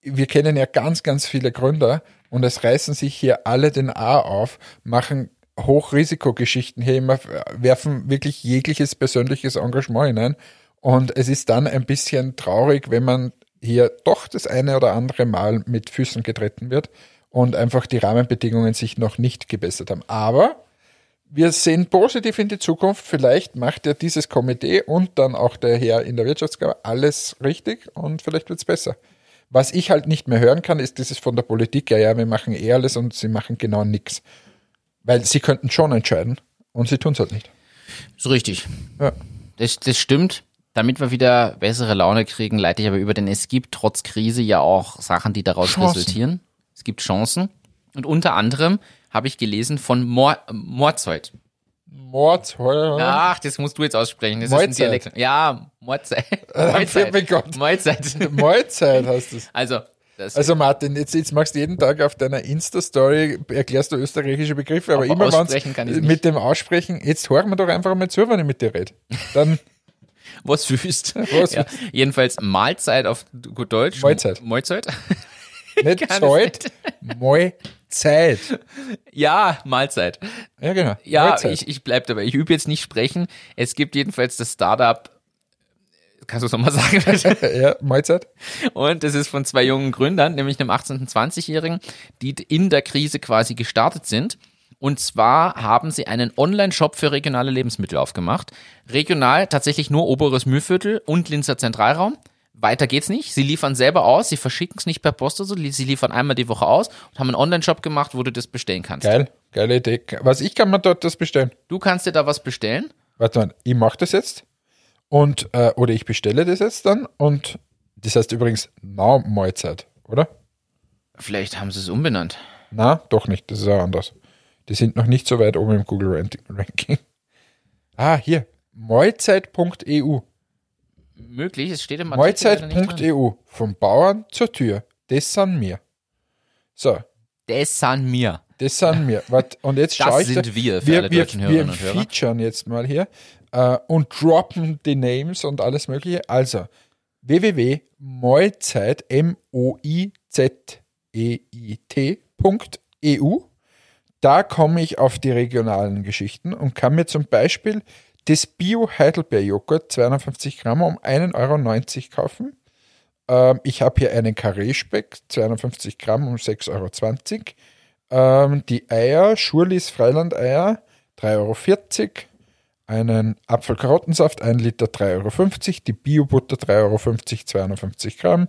B: wir kennen ja ganz, ganz viele Gründer und es reißen sich hier alle den A auf, machen Hochrisikogeschichten hier immer, werfen wirklich jegliches persönliches Engagement hinein. Und es ist dann ein bisschen traurig, wenn man hier doch das eine oder andere Mal mit Füßen getreten wird und einfach die Rahmenbedingungen sich noch nicht gebessert haben. Aber wir sehen positiv in die Zukunft. Vielleicht macht ja dieses Komitee und dann auch der Herr in der Wirtschaftskammer alles richtig und vielleicht wird es besser. Was ich halt nicht mehr hören kann, ist dieses von der Politik, ja, ja, wir machen eh alles und sie machen genau nichts. Weil sie könnten schon entscheiden und sie tun es halt nicht.
A: So richtig.
B: Ja.
A: Das, das stimmt. Damit wir wieder bessere Laune kriegen, leite ich aber über, denn es gibt trotz Krise ja auch Sachen, die daraus
B: Chancen.
A: resultieren. Es gibt Chancen. Und unter anderem habe ich gelesen von Mor Mordzeit.
B: Mord, Heuer.
A: Ach, das musst du jetzt aussprechen. Das
B: Mahlzeit.
A: ist ein Dialekt. Ja, Mordzeit.
B: Mein Gott.
A: Mahlzeit.
B: Mahlzeit heißt es.
A: Also, das
B: Also Martin, jetzt, jetzt machst du jeden Tag auf deiner Insta-Story, erklärst du österreichische Begriffe, aber
A: Aber
B: immer
A: nicht.
B: mit dem Aussprechen, jetzt hören wir doch einfach mal zu, wenn ich mit dir rede. Dann
A: was wüst.
B: Was
A: ja, jedenfalls Mahlzeit auf gut Deutsch.
B: Mahlzeit.
A: Mahlzeit.
B: nicht Zeit, Mahlzeit.
A: Ja, Mahlzeit.
B: Ja, genau.
A: Ja,
B: Mahlzeit.
A: ich, ich bleib dabei. Ich übe jetzt nicht sprechen. Es gibt jedenfalls das Startup. Kannst du es nochmal sagen?
B: ja, Mahlzeit.
A: Und es ist von zwei jungen Gründern, nämlich einem 18- und 20-Jährigen, die in der Krise quasi gestartet sind. Und zwar haben sie einen Online-Shop für regionale Lebensmittel aufgemacht. Regional tatsächlich nur oberes Mühlviertel und Linzer Zentralraum. Weiter geht's nicht. Sie liefern selber aus, sie verschicken es nicht per Post oder so, sie liefern einmal die Woche aus und haben einen Online-Shop gemacht, wo du das bestellen kannst.
B: Geil, geile Idee. Was, ich kann mir dort das bestellen?
A: Du kannst dir da was bestellen.
B: Warte mal, ich mache das jetzt und, äh, oder ich bestelle das jetzt dann und das heißt übrigens Now Mahlzeit, oder?
A: Vielleicht haben sie es umbenannt.
B: Na, doch nicht, das ist auch anders. Die sind noch nicht so weit oben im Google Ranking-. Ah, hier. Mahlzeit.eu.
A: Möglich, es steht im.
B: Mahlzeit.eu. Vom Bauern zur Tür. Das sind wir. So,
A: Das sind mir.
B: das sind wir. Und jetzt
A: Das
B: schaue ich
A: sind
B: da-
A: wir für
B: wir,
A: alle
B: wir,
A: deutschen
B: wir
A: Hörerinnen und Hörer.
B: featuren jetzt mal hier äh, und droppen die Names und alles mögliche. Also www.moizeit, M-O-I-Z-E-I-T.eu. Da komme ich auf die regionalen Geschichten und kann mir zum Beispiel das Bio-Heidelbeer-Joghurt 250 Gramm um 1,90 Euro kaufen. Ähm, ich habe hier einen Karree-Speck, 250 Gramm um 6,20 Euro. Ähm, die Eier, Schurlis Freiland-Eier, 3,40 Euro. Einen Apfelkarottensaft, 1 Liter, 3,50 Euro. Die Bio-Butter, 3,50 Euro, 250 Gramm.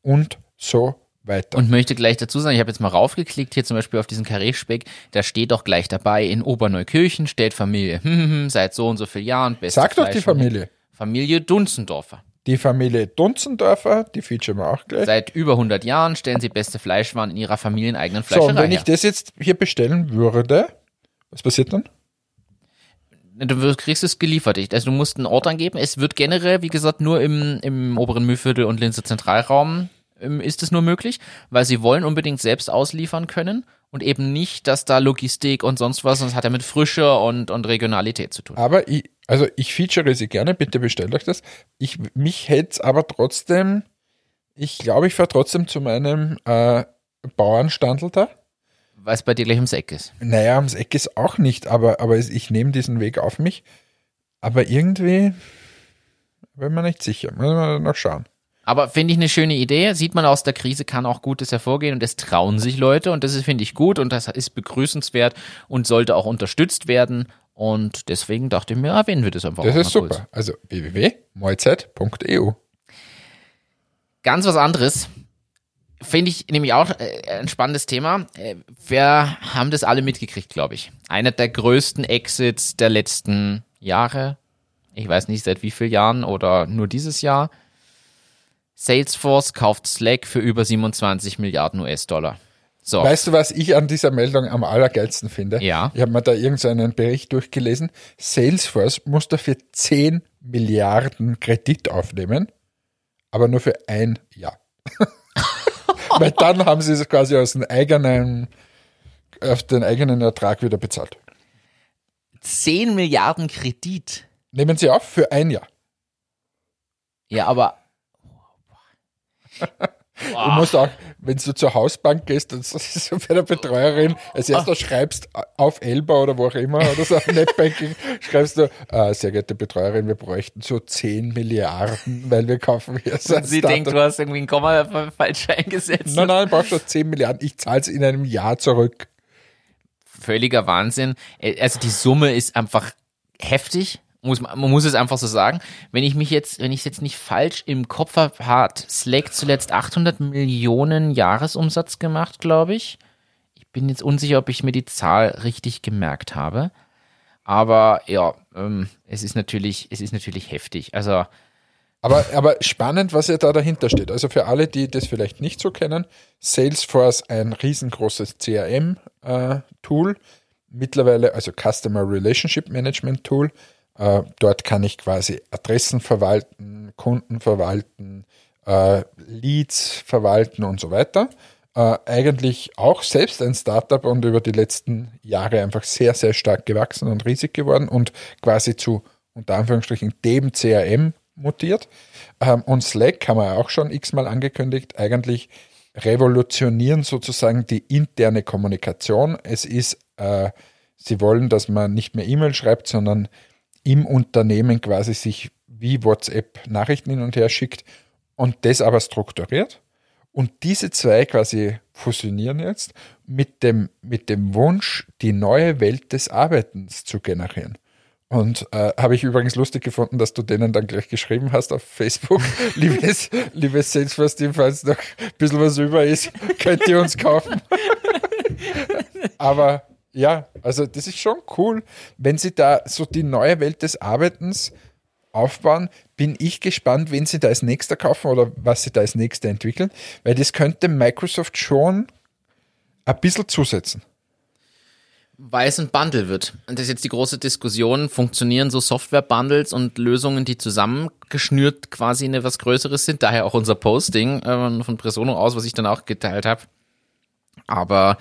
B: Und so weiter.
A: Und möchte gleich dazu sagen, ich habe jetzt mal raufgeklickt, hier zum Beispiel auf diesen Karree-Speck, da steht doch gleich dabei, in Oberneukirchen steht Familie, hm, hm, hm, seit so und so vielen Jahren. beste
B: Sag doch die Familie.
A: Familie Dunzendorfer.
B: Die Familie Dunzendorfer, die featuren wir auch gleich.
A: Seit über 100 Jahren stellen sie beste Fleischwaren in ihrer familieneigenen
B: So, und
A: Fleischerei
B: wenn ich das jetzt hier bestellen würde, was passiert dann?
A: Du kriegst es geliefert. Also du musst einen Ort angeben. Es wird generell, wie gesagt, nur im, im oberen Mühlviertel und Linzer Zentralraum ähm, ist es nur möglich, weil sie wollen unbedingt selbst ausliefern können und eben nicht, dass da Logistik und sonst was, sonst hat er mit Frische und, und Regionalität zu tun.
B: Aber ich, also ich feature sie gerne, bitte bestellt euch das. Ich, mich hätte aber trotzdem, ich glaube, ich fahre trotzdem zu meinem äh, Bauernstandel da.
A: Weil es bei dir gleich ums Eck ist.
B: Naja, ums Eck ist auch nicht, aber, aber ich nehme diesen Weg auf mich. Aber irgendwie bin mir nicht sicher. Müssen wir noch schauen.
A: Aber finde ich eine schöne Idee. Sieht man aus der Krise kann auch Gutes hervorgehen und es trauen sich Leute und das finde ich, gut und das ist begrüßenswert und sollte auch unterstützt werden. Und deswegen dachte ich mir, erwähnen wir das einfach
B: Das ist
A: mal kurz.
B: super. Also www.moizeit.eu.
A: Ganz was anderes. Finde ich nämlich auch äh, ein spannendes Thema. Äh, wir haben das alle mitgekriegt, glaube ich. Einer der größten Exits der letzten Jahre. Ich weiß nicht seit wie vielen Jahren oder nur dieses Jahr. Salesforce kauft Slack für über 27 Milliarden US-Dollar. So.
B: Weißt du, was ich an dieser Meldung am allergeilsten finde?
A: Ja.
B: Ich habe mir da irgendeinen Bericht durchgelesen. Salesforce muss dafür 10 Milliarden Kredit aufnehmen, aber nur für ein Jahr. Weil dann haben sie es quasi aus dem eigenen, auf den eigenen Ertrag wieder bezahlt.
A: 10 Milliarden Kredit.
B: Nehmen sie auf für ein Jahr.
A: Ja, aber
B: Du musst auch, wenn du zur Hausbank gehst und so bei der Betreuerin als erstes schreibst auf Elba oder wo auch immer oder so auf Netbanking, schreibst du, äh, sehr geehrte Betreuerin, wir bräuchten so 10 Milliarden, weil wir kaufen hier so
A: sie
B: Startup.
A: denkt, du hast irgendwie ein Komma falsch eingesetzt.
B: Nein, nein, ich brauche schon 10 Milliarden, ich zahle es in einem Jahr zurück.
A: völliger Wahnsinn. Äh, Also die Summe ist einfach heftig. Muss, man muss es einfach so sagen. Wenn ich mich jetzt, wenn ich es jetzt nicht falsch im Kopf habe, hat Slack zuletzt 800 Millionen Jahresumsatz gemacht, glaube ich. Ich bin jetzt unsicher, ob ich mir die Zahl richtig gemerkt habe. Aber ja, ähm, es ist natürlich, es ist natürlich heftig. Also
B: Aber, aber spannend, was ja da dahinter steht. Also für alle, die das vielleicht nicht so kennen, Salesforce ein riesengroßes CRM-Tool, mittlerweile also Customer Relationship Management Tool. Äh, dort kann ich quasi Adressen verwalten, Kunden verwalten, äh, Leads verwalten und so weiter. Äh, eigentlich auch selbst ein Startup und über die letzten Jahre einfach sehr, sehr stark gewachsen und riesig geworden und quasi zu, unter Anführungsstrichen, dem CRM mutiert. Ähm, und Slack haben wir auch schon x-mal angekündigt, eigentlich revolutionieren sozusagen die interne Kommunikation. Es ist, sie wollen, dass man nicht mehr E-Mail schreibt, sondern im Unternehmen quasi sich wie WhatsApp Nachrichten hin und her schickt und das aber strukturiert. Und diese zwei quasi fusionieren jetzt mit dem, mit dem Wunsch, die neue Welt des Arbeitens zu generieren. Und äh, habe ich übrigens lustig gefunden, dass du denen dann gleich geschrieben hast auf Facebook, liebes, liebes Salesforce-Team, falls noch ein bisschen was über ist, könnt ihr uns kaufen. Aber ja, also das ist schon cool, wenn sie da so die neue Welt des Arbeitens aufbauen, bin ich gespannt, wen sie da als nächster kaufen oder was sie da als nächster entwickeln, weil das könnte Microsoft schon ein bisschen zusetzen.
A: weil es ein Bundle wird. Und das ist jetzt die große Diskussion. Funktionieren so Software-Bundles und Lösungen, die zusammengeschnürt quasi eine was Größeres sind? Daher auch unser Posting äh, von Presono aus, was ich dann auch geteilt habe. Aber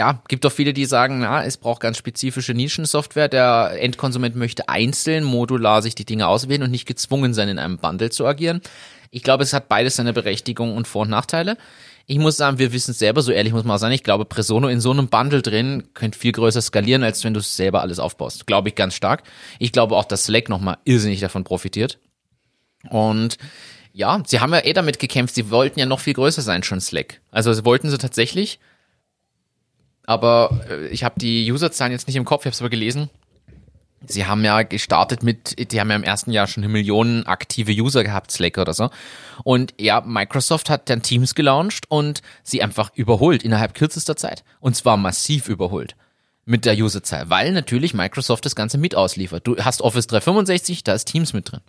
A: ja, gibt doch viele, die sagen, ja, es braucht ganz spezifische Nischensoftware. Der Endkonsument möchte einzeln modular sich die Dinge auswählen und nicht gezwungen sein, in einem Bundle zu agieren. Ich glaube, es hat beides seine Berechtigung und Vor- und Nachteile. Ich muss sagen, wir wissen es selber, so ehrlich muss man auch sein. Ich glaube, Presono in so einem Bundle drin könnte viel größer skalieren, als wenn du es selber alles aufbaust. Glaube ich ganz stark. Ich glaube auch, dass Slack nochmal irrsinnig davon profitiert. Und ja, sie haben ja eh damit gekämpft, sie wollten ja noch viel größer sein, schon Slack. Also sie wollten sie tatsächlich. Aber äh, ich habe die Userzahlen jetzt nicht im Kopf, ich habe es aber gelesen. Sie haben ja gestartet mit, die haben ja im ersten Jahr schon eine Million aktive User gehabt, Slack oder so. Und ja, Microsoft hat dann Teams gelauncht und sie einfach überholt innerhalb kürzester Zeit. Und zwar massiv überholt mit der Userzahl, weil natürlich Microsoft das Ganze mit ausliefert. Du hast Office 365, da ist Teams mit drin.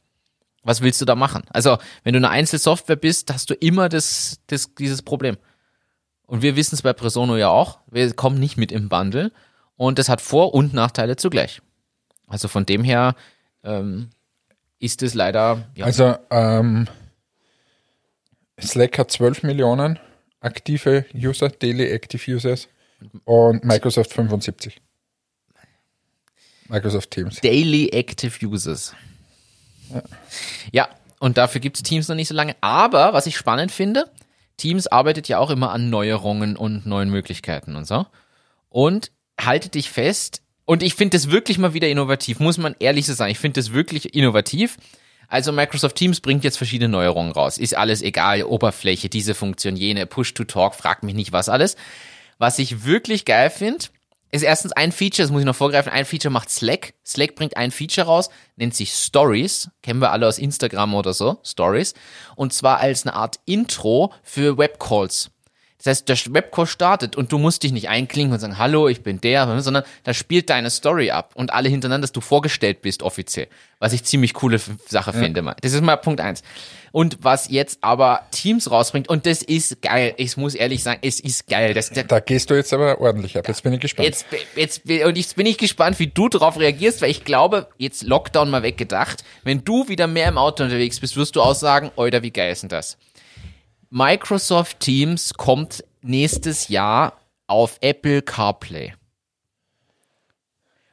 A: Was willst du da machen? Also, wenn du eine Einzelsoftware bist, hast du immer das, das, dieses Problem. Und wir wissen es bei Presono ja auch. Wir kommen nicht mit im Bundle. Und das hat Vor- und Nachteile zugleich. Also von dem her ähm, ist es leider, ja,
B: Also, ähm, Slack hat 12 Millionen aktive User, Daily Active Users und Microsoft 75. Microsoft Teams.
A: Daily Active Users. Ja, und dafür gibt es Teams noch nicht so lange. Aber was ich spannend finde, Teams arbeitet ja auch immer an Neuerungen und neuen Möglichkeiten und so. Und haltet dich fest, und ich finde das wirklich mal wieder innovativ, muss man ehrlich so sagen. Ich finde das wirklich innovativ. Also Microsoft Teams bringt jetzt verschiedene Neuerungen raus. Ist alles egal, Oberfläche, diese Funktion, jene, Push-to-Talk, frag mich nicht was alles. Was ich wirklich geil finde, ist erstens ein Feature, das muss ich noch vorgreifen, ein Feature macht Slack. Slack bringt ein Feature raus, nennt sich Stories. Kennen wir alle aus Instagram oder so, Stories. Und zwar als eine Art Intro für Webcalls. Das heißt, der Webcall startet und du musst dich nicht einklinken und sagen, hallo, ich bin der, sondern da spielt deine Story ab und alle hintereinander, dass du vorgestellt bist offiziell. Was ich ziemlich coole Sache finde. mal. Das ist mal Punkt eins. Und was jetzt aber Teams rausbringt, und das ist geil, ich muss ehrlich sagen, es ist geil. Das, das,
B: Da gehst du jetzt aber ordentlich ab. Jetzt bin ich gespannt.
A: Jetzt, jetzt, und jetzt bin ich gespannt, wie du darauf reagierst, weil ich glaube, jetzt Lockdown mal weggedacht, wenn du wieder mehr im Auto unterwegs bist, wirst du auch sagen, Alter, wie geil ist denn das? Microsoft Teams kommt nächstes Jahr auf Apple CarPlay.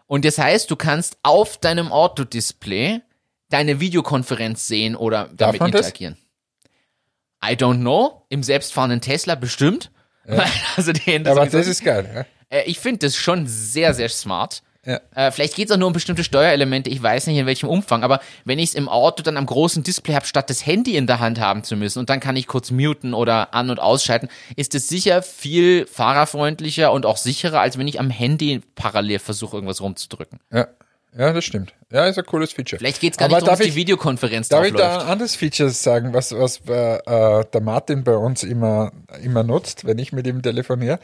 A: Und das heißt, du kannst auf deinem Autodisplay deine Videokonferenz sehen oder damit
B: man das?
A: interagieren. I don't know. Im selbstfahrenden Tesla bestimmt. Also die Hände
B: aber das ist geil. Ja?
A: äh, ich finde das schon sehr, sehr smart.
B: Ja.
A: Äh, vielleicht geht es auch nur um bestimmte Steuerelemente, ich weiß nicht in welchem Umfang, aber wenn ich es im Auto dann am großen Display habe, statt das Handy in der Hand haben zu müssen und dann kann ich kurz muten oder an- und ausschalten, ist es sicher viel fahrerfreundlicher und auch sicherer, als wenn ich am Handy parallel versuche, irgendwas rumzudrücken.
B: Ja. Ja, das stimmt. Ja, ist ein cooles Feature.
A: Vielleicht geht es gar
B: aber
A: nicht darum,
B: darf
A: dass die
B: ich,
A: Videokonferenz
B: Darf ich da ein anderes Feature sagen, was, was äh, der Martin bei uns immer, immer nutzt, wenn ich mit ihm telefoniere?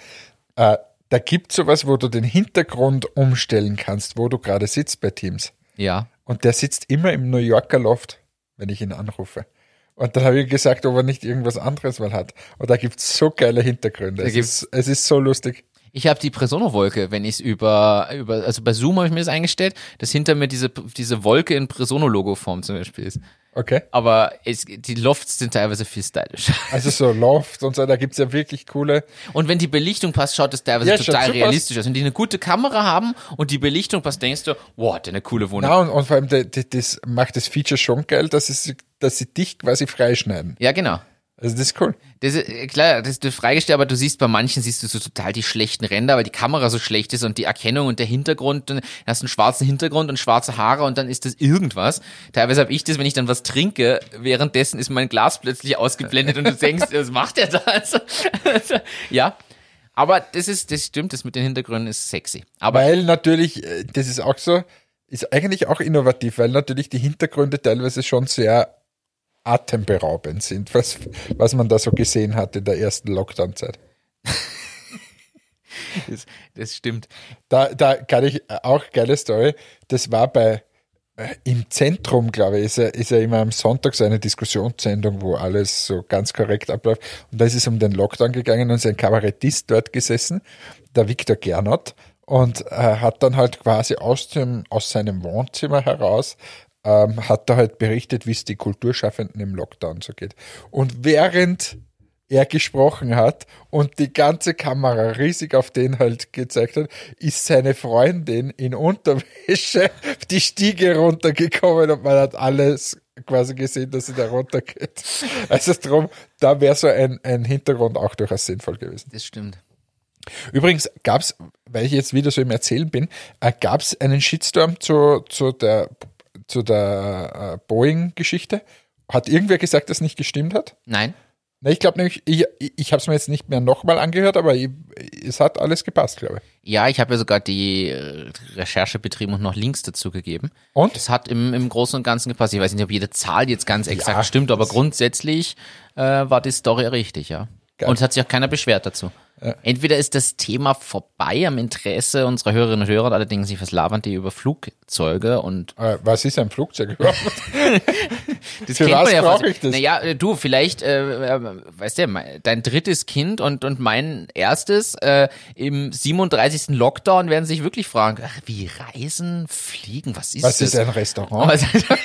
B: Äh, da gibt sowas, wo du den Hintergrund umstellen kannst, wo du gerade sitzt bei Teams.
A: Ja.
B: Und der sitzt immer im New Yorker Loft, wenn ich ihn anrufe. Und dann habe ich gesagt, ob er nicht irgendwas anderes mal hat. Und da gibt es so geile Hintergründe. Es ist, es ist so lustig.
A: Ich habe die Presono-Wolke, wenn ich es über, über, also bei Zoom habe ich mir das eingestellt, dass hinter mir diese, diese Wolke in Presono-Logo-Form zum Beispiel ist.
B: Okay?
A: Aber es, die Lofts sind teilweise viel stylisch.
B: Also so Loft und so, da gibt es ja wirklich coole.
A: Und wenn die Belichtung passt, schaut es teilweise
B: Ja,
A: total realistisch aus. Wenn die eine gute Kamera haben und die Belichtung passt, denkst du, wow, hat der eine coole Wohnung.
B: Na, und, und vor allem, de- das macht das Feature schon geil, dass, es, dass sie dich quasi freischneiden.
A: Ja, genau.
B: Also das ist cool.
A: Das ist, äh, klar, das ist freigestellt, aber du siehst bei manchen siehst du so total die schlechten Ränder, weil die Kamera so schlecht ist und die Erkennung und der Hintergrund, dann hast du einen schwarzen Hintergrund und schwarze Haare und dann ist das irgendwas. Teilweise habe ich das, wenn ich dann was trinke, währenddessen ist mein Glas plötzlich ausgeblendet und du denkst, was macht der da? Also, ja. Aber das ist, das stimmt, das mit den Hintergründen ist sexy. Aber
B: Weil natürlich, äh, das ist auch so, ist eigentlich auch innovativ, weil natürlich die Hintergründe teilweise schon sehr atemberaubend sind, was, was man da so gesehen hat in der ersten Lockdown-Zeit.
A: das, das stimmt.
B: Da, da kann ich auch geile Story. Das war bei äh, im Zentrum, glaube ich, ist ja, ist ja immer am Sonntag so eine Diskussionssendung, wo alles so ganz korrekt abläuft. Und da ist es um den Lockdown gegangen und ist ein Kabarettist dort gesessen, der Viktor Gernot, und äh, hat dann halt quasi aus, dem, aus seinem Wohnzimmer heraus ähm, hat er halt berichtet, wie es die Kulturschaffenden im Lockdown so geht. Und während er gesprochen hat und die ganze Kamera riesig auf den halt gezeigt hat, ist seine Freundin in Unterwäsche die Stiege runtergekommen und man hat alles quasi gesehen, dass sie da runtergeht. Also drum, da wäre so ein, ein Hintergrund auch durchaus sinnvoll gewesen.
A: Das stimmt.
B: Übrigens gab es, weil ich jetzt wieder so im Erzählen bin, äh, gab es einen Shitstorm zu, zu der, zu der äh, Boeing-Geschichte. Hat irgendwer gesagt, dass nicht gestimmt hat?
A: Nein?
B: Na, ich glaube nämlich, ich, ich, habe es mir jetzt nicht mehr nochmal angehört, aber ich, es hat alles gepasst, glaube ich.
A: Ja, ich habe ja sogar die äh, Recherche betrieben und noch Links dazu gegeben.
B: Und?
A: Das hat im, im Großen und Ganzen gepasst. Ich weiß nicht, ob jede Zahl jetzt ganz exakt
B: Ja,
A: stimmt, aber grundsätzlich äh, war die Story richtig, ja.
B: Geil.
A: Und es hat sich auch keiner beschwert dazu. Entweder ist das Thema vorbei am Interesse unserer Hörerinnen und Hörer, allerdings sich was labern die über Flugzeuge und
B: Äh, was ist ein Flugzeug überhaupt?
A: das
B: Für was
A: ja
B: brauch
A: fast-
B: ich das?
A: Naja, äh, du, vielleicht, äh, äh, weißt du, mein- dein drittes Kind und, und mein erstes äh, im 37. Lockdown werden sich wirklich fragen, ach, wie reisen, fliegen, was ist
B: Was
A: das?
B: ist ein Restaurant?
A: Was-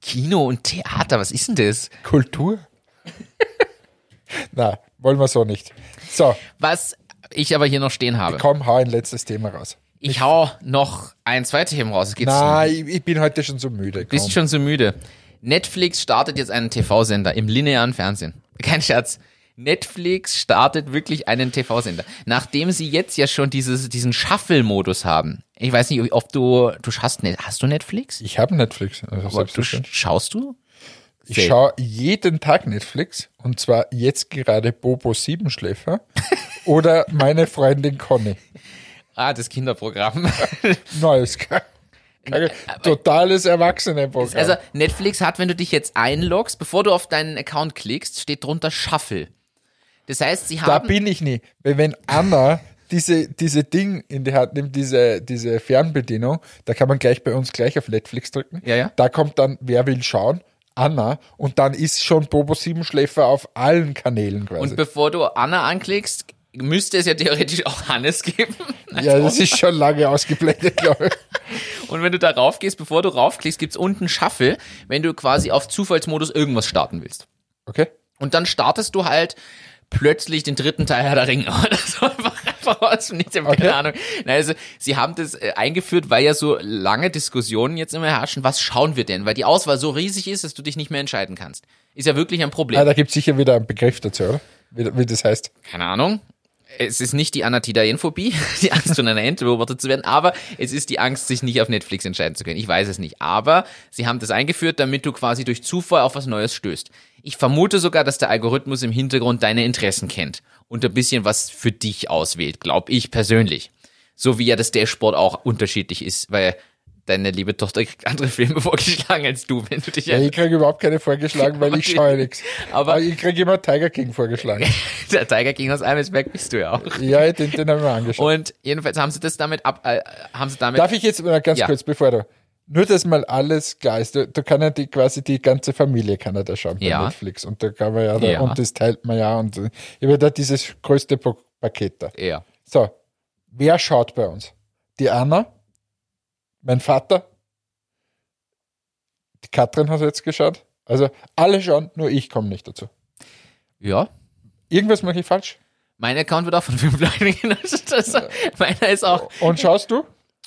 A: Kino und Theater, was ist denn das?
B: Kultur? Na, wollen wir so nicht. So,
A: Was ich aber hier noch stehen habe.
B: komm, hau ein letztes Thema raus.
A: Ich hau noch ein zweites Thema raus.
B: Na, ich, bin heute schon so müde.
A: Bist
B: Komm.
A: schon so müde. Netflix startet jetzt einen TV-Sender im linearen Fernsehen. Kein Scherz. Netflix startet wirklich einen TV-Sender. Nachdem sie jetzt ja schon dieses, diesen Shuffle-Modus haben. Ich weiß nicht, ob du, du hast, Net- hast du Netflix?
B: Ich habe Netflix. Also
A: du, schaust du?
B: Ich schaue jeden Tag Netflix und zwar jetzt gerade Bobo Siebenschläfer oder meine Freundin Conny.
A: Ah, das Kinderprogramm.
B: Neues. Keine- Totales Erwachsenenprogramm.
A: Also Netflix hat, wenn du dich jetzt einloggst, bevor du auf deinen Account klickst, steht drunter Shuffle. Das heißt, sie
B: da
A: haben
B: bin ich nie. Weil wenn Anna diese, diese Ding in die Hand nimmt, diese, diese Fernbedienung, da kann man gleich bei uns gleich auf Netflix drücken.
A: Ja, ja.
B: Da kommt dann, wer will schauen? Anna. Und dann ist schon Bobo Siebenschläfer auf allen Kanälen quasi.
A: und bevor du Anna anklickst, müsste es ja theoretisch auch Hannes geben.
B: ja, das ist schon lange ausgeblendet, glaube ich.
A: Und wenn du da raufgehst, bevor du raufklickst, gibt's unten Shuffle, wenn du quasi auf Zufallsmodus irgendwas starten willst.
B: Okay?
A: Und dann startest du halt plötzlich den dritten Teil Herr der Ringe oder so. Einfach, einfach aus dem Nichts, ich
B: Okay.
A: keine Ahnung. Na, also, sie haben das äh, eingeführt, weil ja so lange Diskussionen jetzt immer herrschen, was schauen wir denn? Weil die Auswahl so riesig ist, dass du dich nicht mehr entscheiden kannst. Ist ja wirklich ein Problem.
B: Ah, da gibt es sicher wieder einen Begriff dazu, oder? Wie, wie das heißt.
A: keine Ahnung. Es ist nicht die Anatidaenphobie, die Angst, von einer Ente beobachtet zu werden, aber es ist die Angst, sich nicht auf Netflix entscheiden zu können. Ich weiß es nicht. Aber sie haben das eingeführt, damit du quasi durch Zufall auf was Neues stößt. Ich vermute sogar, dass der Algorithmus im Hintergrund deine Interessen kennt und ein bisschen was für dich auswählt, glaube ich persönlich. So wie ja das Dashboard auch unterschiedlich ist, weil deine liebe Tochter kriegt andere Filme vorgeschlagen als du, wenn du dich
B: Ja, ich kriege überhaupt keine vorgeschlagen, weil ich schaue nichts.
A: Aber-
B: Aber ich kriege immer Tiger King vorgeschlagen.
A: der Tiger King aus Eimelsberg bist du ja auch.
B: Ja, den, den haben wir angeschaut.
A: Und jedenfalls haben sie das damit ab, äh, haben sie damit
B: Darf ich jetzt mal ganz
A: Ja.
B: kurz, bevor du, nur dass mal alles klar ist, da, da kann ja die, quasi die ganze Familie kann ja da schauen bei
A: Ja.
B: Netflix und da kann man ja, da,
A: Ja.
B: und das teilt man ja und ich habe da dieses größte Pa- Paket da.
A: eher.
B: So, wer schaut bei uns? Die Anna, mein Vater, die Katrin hat jetzt geschaut. Also alle schauen, nur ich komme nicht dazu.
A: Ja.
B: Irgendwas mache ich falsch.
A: Mein Account wird auch von fünf Leuten genutzt. Das, meiner ist auch.
B: Und schaust du?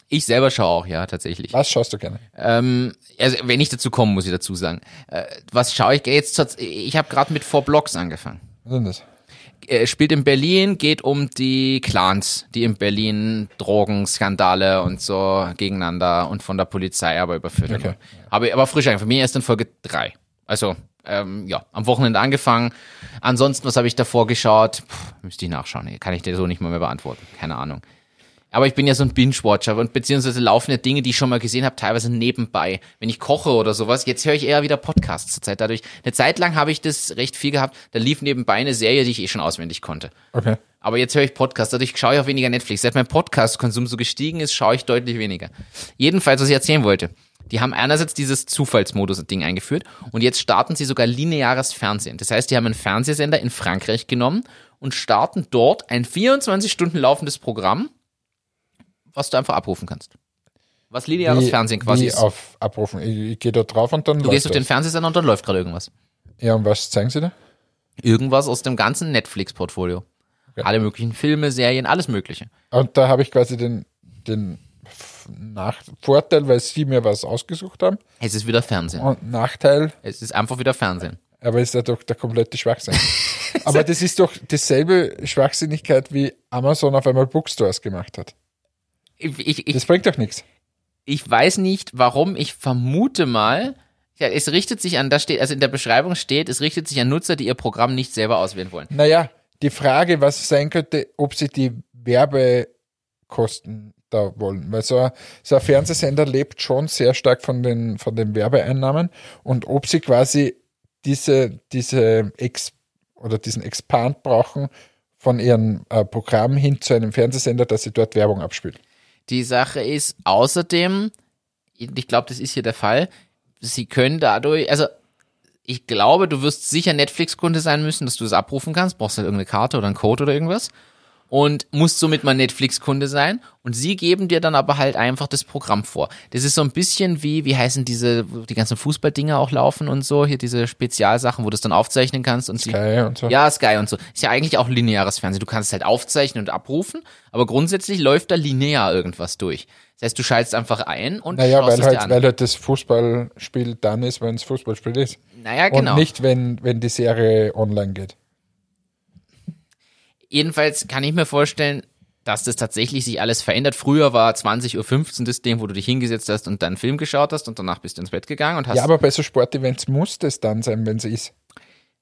A: Ich selber schaue auch, ja, tatsächlich.
B: Was schaust du gerne?
A: Ähm, also, wenn ich dazu komme, muss ich dazu sagen. Äh, was schaue ich jetzt? Ich habe gerade mit Four Blocks angefangen.
B: Was ist denn das?
A: Äh, spielt in Berlin, geht um die Clans, die in Berlin Drogenskandale und so gegeneinander und von der Polizei aber überführt
B: Okay.
A: werden. Habe ich aber frisch angefangen. Mir erst in Folge drei. Also, ähm, ja, am Wochenende angefangen. Ansonsten, was habe ich davor geschaut? Puh, müsste ich nachschauen. Kann ich dir so nicht mal mehr beantworten. Keine Ahnung. Aber ich bin ja so ein Binge-Watcher und beziehungsweise laufen ja Dinge, die ich schon mal gesehen habe, teilweise nebenbei. Wenn ich koche oder sowas, jetzt höre ich eher wieder Podcasts zur Zeit. Dadurch, eine Zeit lang habe ich das recht viel gehabt, da lief nebenbei eine Serie, die ich eh schon auswendig konnte.
B: Okay.
A: Aber jetzt höre ich Podcasts, dadurch schaue ich auch weniger Netflix. Seit mein Podcast-Konsum so gestiegen ist, schaue ich deutlich weniger. Jedenfalls, was ich erzählen wollte. Die haben einerseits dieses Zufallsmodus-Ding eingeführt und jetzt starten sie sogar lineares Fernsehen. Das heißt, die haben einen Fernsehsender in Frankreich genommen und starten dort ein 24 Stunden laufendes Programm, was du einfach abrufen kannst. Was lineares Fernsehen quasi
B: wie
A: ist.
B: auf abrufen. Ich, ich gehe da drauf und dann
A: Du gehst auf den Fernsehsender und dann läuft gerade irgendwas.
B: Ja, und was zeigen sie da?
A: Irgendwas aus dem ganzen Netflix-Portfolio. Alle möglichen Filme, Serien, alles Mögliche.
B: Und da habe ich quasi den, den Nach Vorteil, weil sie mir was ausgesucht haben.
A: Es ist wieder Fernsehen.
B: Und Nachteil,
A: Es ist einfach wieder Fernsehen.
B: aber ist ja doch der komplette Schwachsinn. aber das ist doch dieselbe Schwachsinnigkeit, wie Amazon auf einmal Bookstores gemacht hat.
A: Ich, ich,
B: Das bringt doch nichts.
A: ich weiß nicht, warum. Ich vermute mal, ja, es richtet sich an, da steht, also in der Beschreibung steht, es richtet sich an Nutzer, die ihr Programm nicht selber auswählen wollen.
B: Naja, die Frage, was sein könnte, ob sie die Werbekosten da wollen. Weil so ein, so ein Fernsehsender lebt schon sehr stark von den, von den Werbeeinnahmen und ob sie quasi diese, diese Ex oder diesen Expand brauchen von ihrem äh, Programm hin zu einem Fernsehsender, dass sie dort Werbung abspielt.
A: Die Sache ist außerdem, ich glaube, das ist hier der Fall, sie können dadurch, also ich glaube, du wirst sicher Netflix-Kunde sein müssen, dass du das abrufen kannst, brauchst halt irgendeine Karte oder einen Code oder irgendwas. Und musst somit mal Netflix-Kunde sein und sie geben dir dann aber halt einfach das Programm vor. Das ist so ein bisschen wie, wie heißen diese, wo die ganzen Fußballdinger auch laufen und so, hier diese Spezialsachen, wo du es dann aufzeichnen kannst und sie,
B: Sky und so.
A: ja, Sky und so. Ist ja eigentlich auch lineares Fernsehen. Du kannst es halt aufzeichnen und abrufen, aber grundsätzlich läuft da linear irgendwas durch. Das heißt, du schaltest einfach ein und
B: Naja,
A: schaust
B: weil
A: es dir
B: halt,
A: an.
B: weil halt das Fußballspiel dann ist, wenn es Fußballspiel ist.
A: naja, genau.
B: Und nicht, wenn, wenn die Serie online geht.
A: Jedenfalls kann ich mir vorstellen, dass das tatsächlich sich alles verändert. Früher war 20.15 Uhr das Ding, wo du dich hingesetzt hast und dann einen Film geschaut hast und danach bist du ins Bett gegangen und hast.
B: Ja, aber bei so Sportevents muss das dann sein, wenn es ist.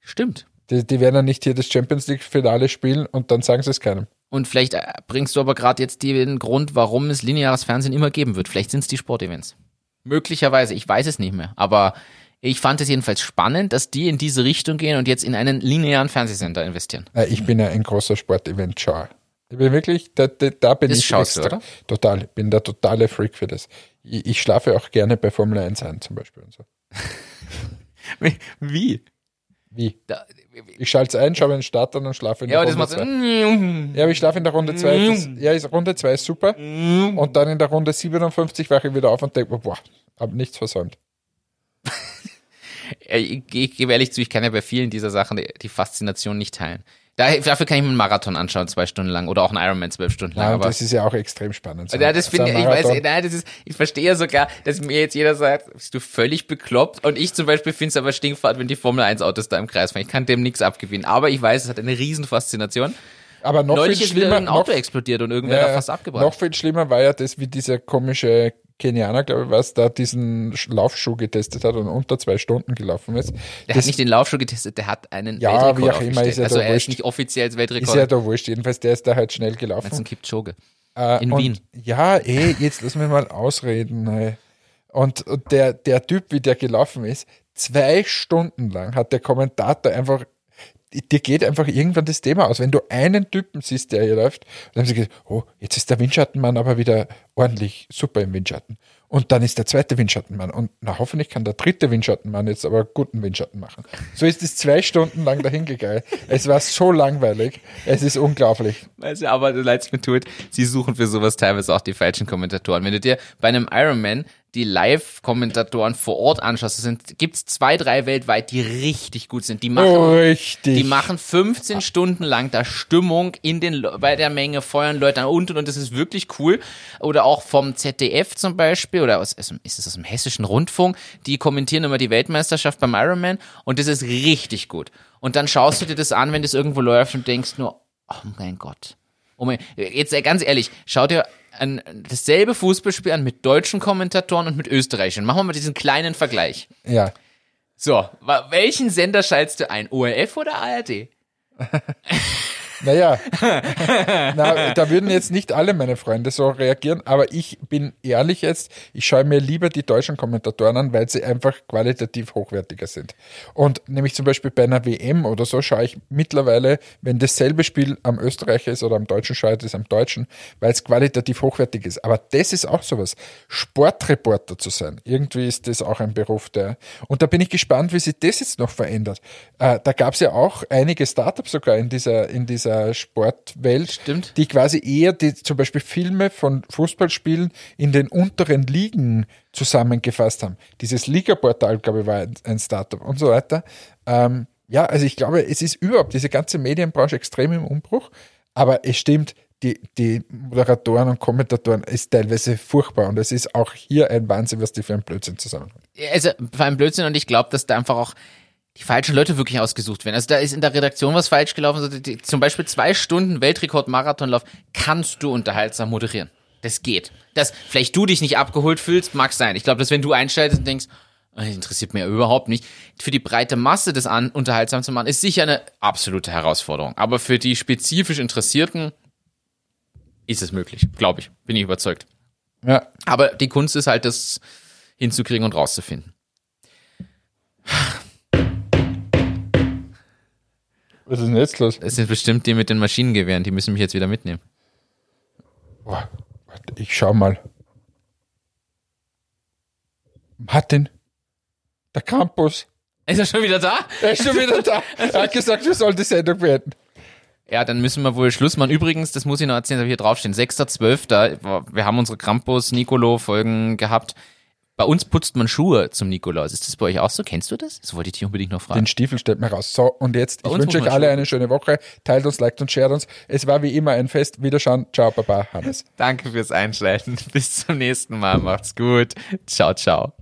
A: stimmt.
B: Die, die werden ja nicht hier das Champions League-Finale spielen und dann sagen sie es keinem.
A: Und vielleicht äh, bringst du aber gerade jetzt den Grund, warum es lineares Fernsehen immer geben wird. Vielleicht sind es die Sportevents. Möglicherweise, ich weiß es nicht mehr. Aber ich fand es jedenfalls spannend, dass die in diese Richtung gehen und jetzt in einen linearen Fernsehsender investieren.
B: Äh, Ich bin ja ein großer Sportevent-Schauer. Ich bin wirklich, da, da, bin
A: Das
B: ich
A: schaust du, oder?
B: Total. Ich bin der totale Freak für das. Ich, ich schlafe auch gerne bei Formel 1 ein, zum Beispiel. Und so.
A: Wie?
B: Wie?
A: Da,
B: Ich schalte es ein, schaue den Start an und schlafe in
A: ja,
B: der
A: das
B: Runde
A: macht
B: zwei.
A: so.
B: Ja, aber ich schlafe in der Runde 2. Ja, ist, Runde 2 ist super. Und dann in der Runde 57 wache ich wieder auf und denke boah, habe nichts versäumt.
A: Äh, Ich, ich gebe ehrlich zu, ich kann ja bei vielen dieser Sachen die, Faszination nicht teilen. Da, dafür kann ich mir einen Marathon anschauen, zwei Stunden lang, oder auch einen Ironman zwölf Stunden lang.
B: Ja,
A: aber
B: das ist ja auch extrem spannend. So
A: ja, das finde ich, weiß, nein, das ist, ich verstehe ja sogar, dass mir jetzt jeder sagt, bist du völlig bekloppt? Und ich zum Beispiel finde es aber stinkfahrt, wenn die Formel 1 Autos da im Kreis fahren. Ich kann dem nichts abgewinnen. Aber ich weiß, es hat eine riesen Faszination.
B: Aber noch
A: Neulich
B: viel
A: ist wieder
B: schlimmer,
A: ein Auto
B: noch,
A: explodiert und irgendwer
B: ja,
A: da fast abgebrannt.
B: noch viel schlimmer war ja das, wie dieser komische Kenianer, glaube ich, was da diesen Sch- Laufschuh getestet hat und unter zwei Stunden gelaufen ist.
A: Der
B: das
A: hat nicht den Laufschuh getestet, der hat einen
B: Ja,
A: Weltrekord
B: wie auch immer, ist ja
A: Also
B: da
A: er ist
B: wurscht.
A: nicht offiziell als
B: ist
A: Weltrekord.
B: ja da wurscht. Jedenfalls, der ist da halt schnell
A: das ist
B: gelaufen.
A: ein Kipchoge.
B: Äh,
A: in Wien.
B: Ja, eh, jetzt lass mich mal ausreden. ey. Und, und der, der Typ, wie der gelaufen ist, zwei Stunden lang hat der Kommentator einfach, dir geht einfach irgendwann das Thema aus. Wenn du einen Typen siehst, der hier läuft, dann haben sie gesagt, oh, jetzt ist der Windschattenmann aber wieder ordentlich super im Windschatten. Und dann ist der zweite Windschattenmann. Und na, hoffentlich kann der dritte Windschattenmann jetzt aber guten Windschatten machen. So ist es zwei Stunden lang dahingegangen. Es war so langweilig. Es ist unglaublich.
A: Du, aber leid mir tut, sie suchen für sowas teilweise auch die falschen Kommentatoren. Wenn du dir bei einem Ironman die Live-Kommentatoren vor Ort anschaust, es sind, gibt's zwei, drei weltweit, die richtig gut sind. Die machen,
B: Oh, Richtig.
A: die machen 15 Stunden lang da Stimmung in den, bei der Menge, feuern Leute an und und das ist wirklich cool. Oder auch vom ZDF zum Beispiel, oder aus, ist es aus dem Hessischen Rundfunk, die kommentieren immer die Weltmeisterschaft beim Ironman und das ist richtig gut. Und dann schaust du dir das an, wenn das irgendwo läuft und denkst nur, oh mein Gott. Oh mein, jetzt ganz ehrlich, schau dir ein, dasselbe Fußballspiel an mit deutschen Kommentatoren und mit österreichischen. Machen wir mal diesen kleinen Vergleich.
B: ja.
A: So, welchen Sender schaltest du ein? ORF oder ARD?
B: Naja, Na, da würden jetzt nicht alle meine Freunde so reagieren, aber ich bin ehrlich jetzt, ich schaue mir lieber die deutschen Kommentatoren an, weil sie einfach qualitativ hochwertiger sind. Und nämlich zum Beispiel bei einer WM oder so schaue ich mittlerweile, wenn dasselbe Spiel am Österreicher ist oder am Deutschen schaue ich das am Deutschen, weil es qualitativ hochwertig ist. Aber das ist auch sowas, Sportreporter zu sein. Irgendwie ist das auch ein Beruf, der, und da bin ich gespannt, wie sich das jetzt noch verändert. Äh, da gab es ja auch einige Startups sogar in dieser, in dieser Sportwelt,
A: Stimmt.
B: die quasi eher die, zum Beispiel Filme von Fußballspielen in den unteren Ligen zusammengefasst haben. Dieses Liga-Portal, glaube ich, war ein, ein Startup und so weiter. Ähm, ja, also ich glaube, es ist überhaupt diese ganze Medienbranche extrem im Umbruch, aber es stimmt, die, die Moderatoren und Kommentatoren ist teilweise furchtbar und es ist auch hier ein Wahnsinn, was die für ein Blödsinn zusammenhaben.
A: also vor allem Blödsinn und ich glaube, dass da einfach auch die falschen Leute wirklich ausgesucht werden. Also da ist in der Redaktion was falsch gelaufen. Also zum Beispiel zwei Stunden Weltrekord-Marathonlauf kannst du unterhaltsam moderieren. Das geht. Dass vielleicht du dich nicht abgeholt fühlst, mag sein. Ich glaube, dass wenn du einschaltest und denkst, "Ah, das interessiert mir überhaupt nicht, für die breite Masse das an, unterhaltsam zu machen, ist sicher eine absolute Herausforderung. Aber für die spezifisch Interessierten ist es möglich, glaube ich. Bin ich überzeugt.
B: Ja,
A: Aber die Kunst ist halt, das hinzukriegen und rauszufinden.
B: Was ist denn jetzt los?
A: Es sind bestimmt die mit den Maschinengewehren, die müssen mich jetzt wieder mitnehmen.
B: Boah, warte, ich schau mal. Martin, der Campus.
A: Ist er schon wieder da?
B: Er ist schon wieder da. Er hat gesagt, wir sollen die Sendung beenden.
A: Ja, dann müssen wir wohl Schluss machen. Übrigens, das muss ich noch erzählen, ich hier draufstehen. 6.12. Wir haben unsere Krampus-Nicolo-Folgen gehabt. Bei uns putzt man Schuhe zum Nikolaus. Ist das bei euch auch so? Kennst du das? Das wollte ich dich unbedingt noch fragen.
B: Den Stiefel stellt mir raus. So, und jetzt, ich
A: uns
B: wünsche euch
A: man
B: alle
A: schon-
B: eine schöne Woche. Teilt uns, liked uns, shared uns. Es war wie immer ein Fest. Wiederschauen. Ciao, Baba, Hannes.
A: Danke fürs Einschalten. Bis zum nächsten Mal. Macht's gut. Ciao, ciao.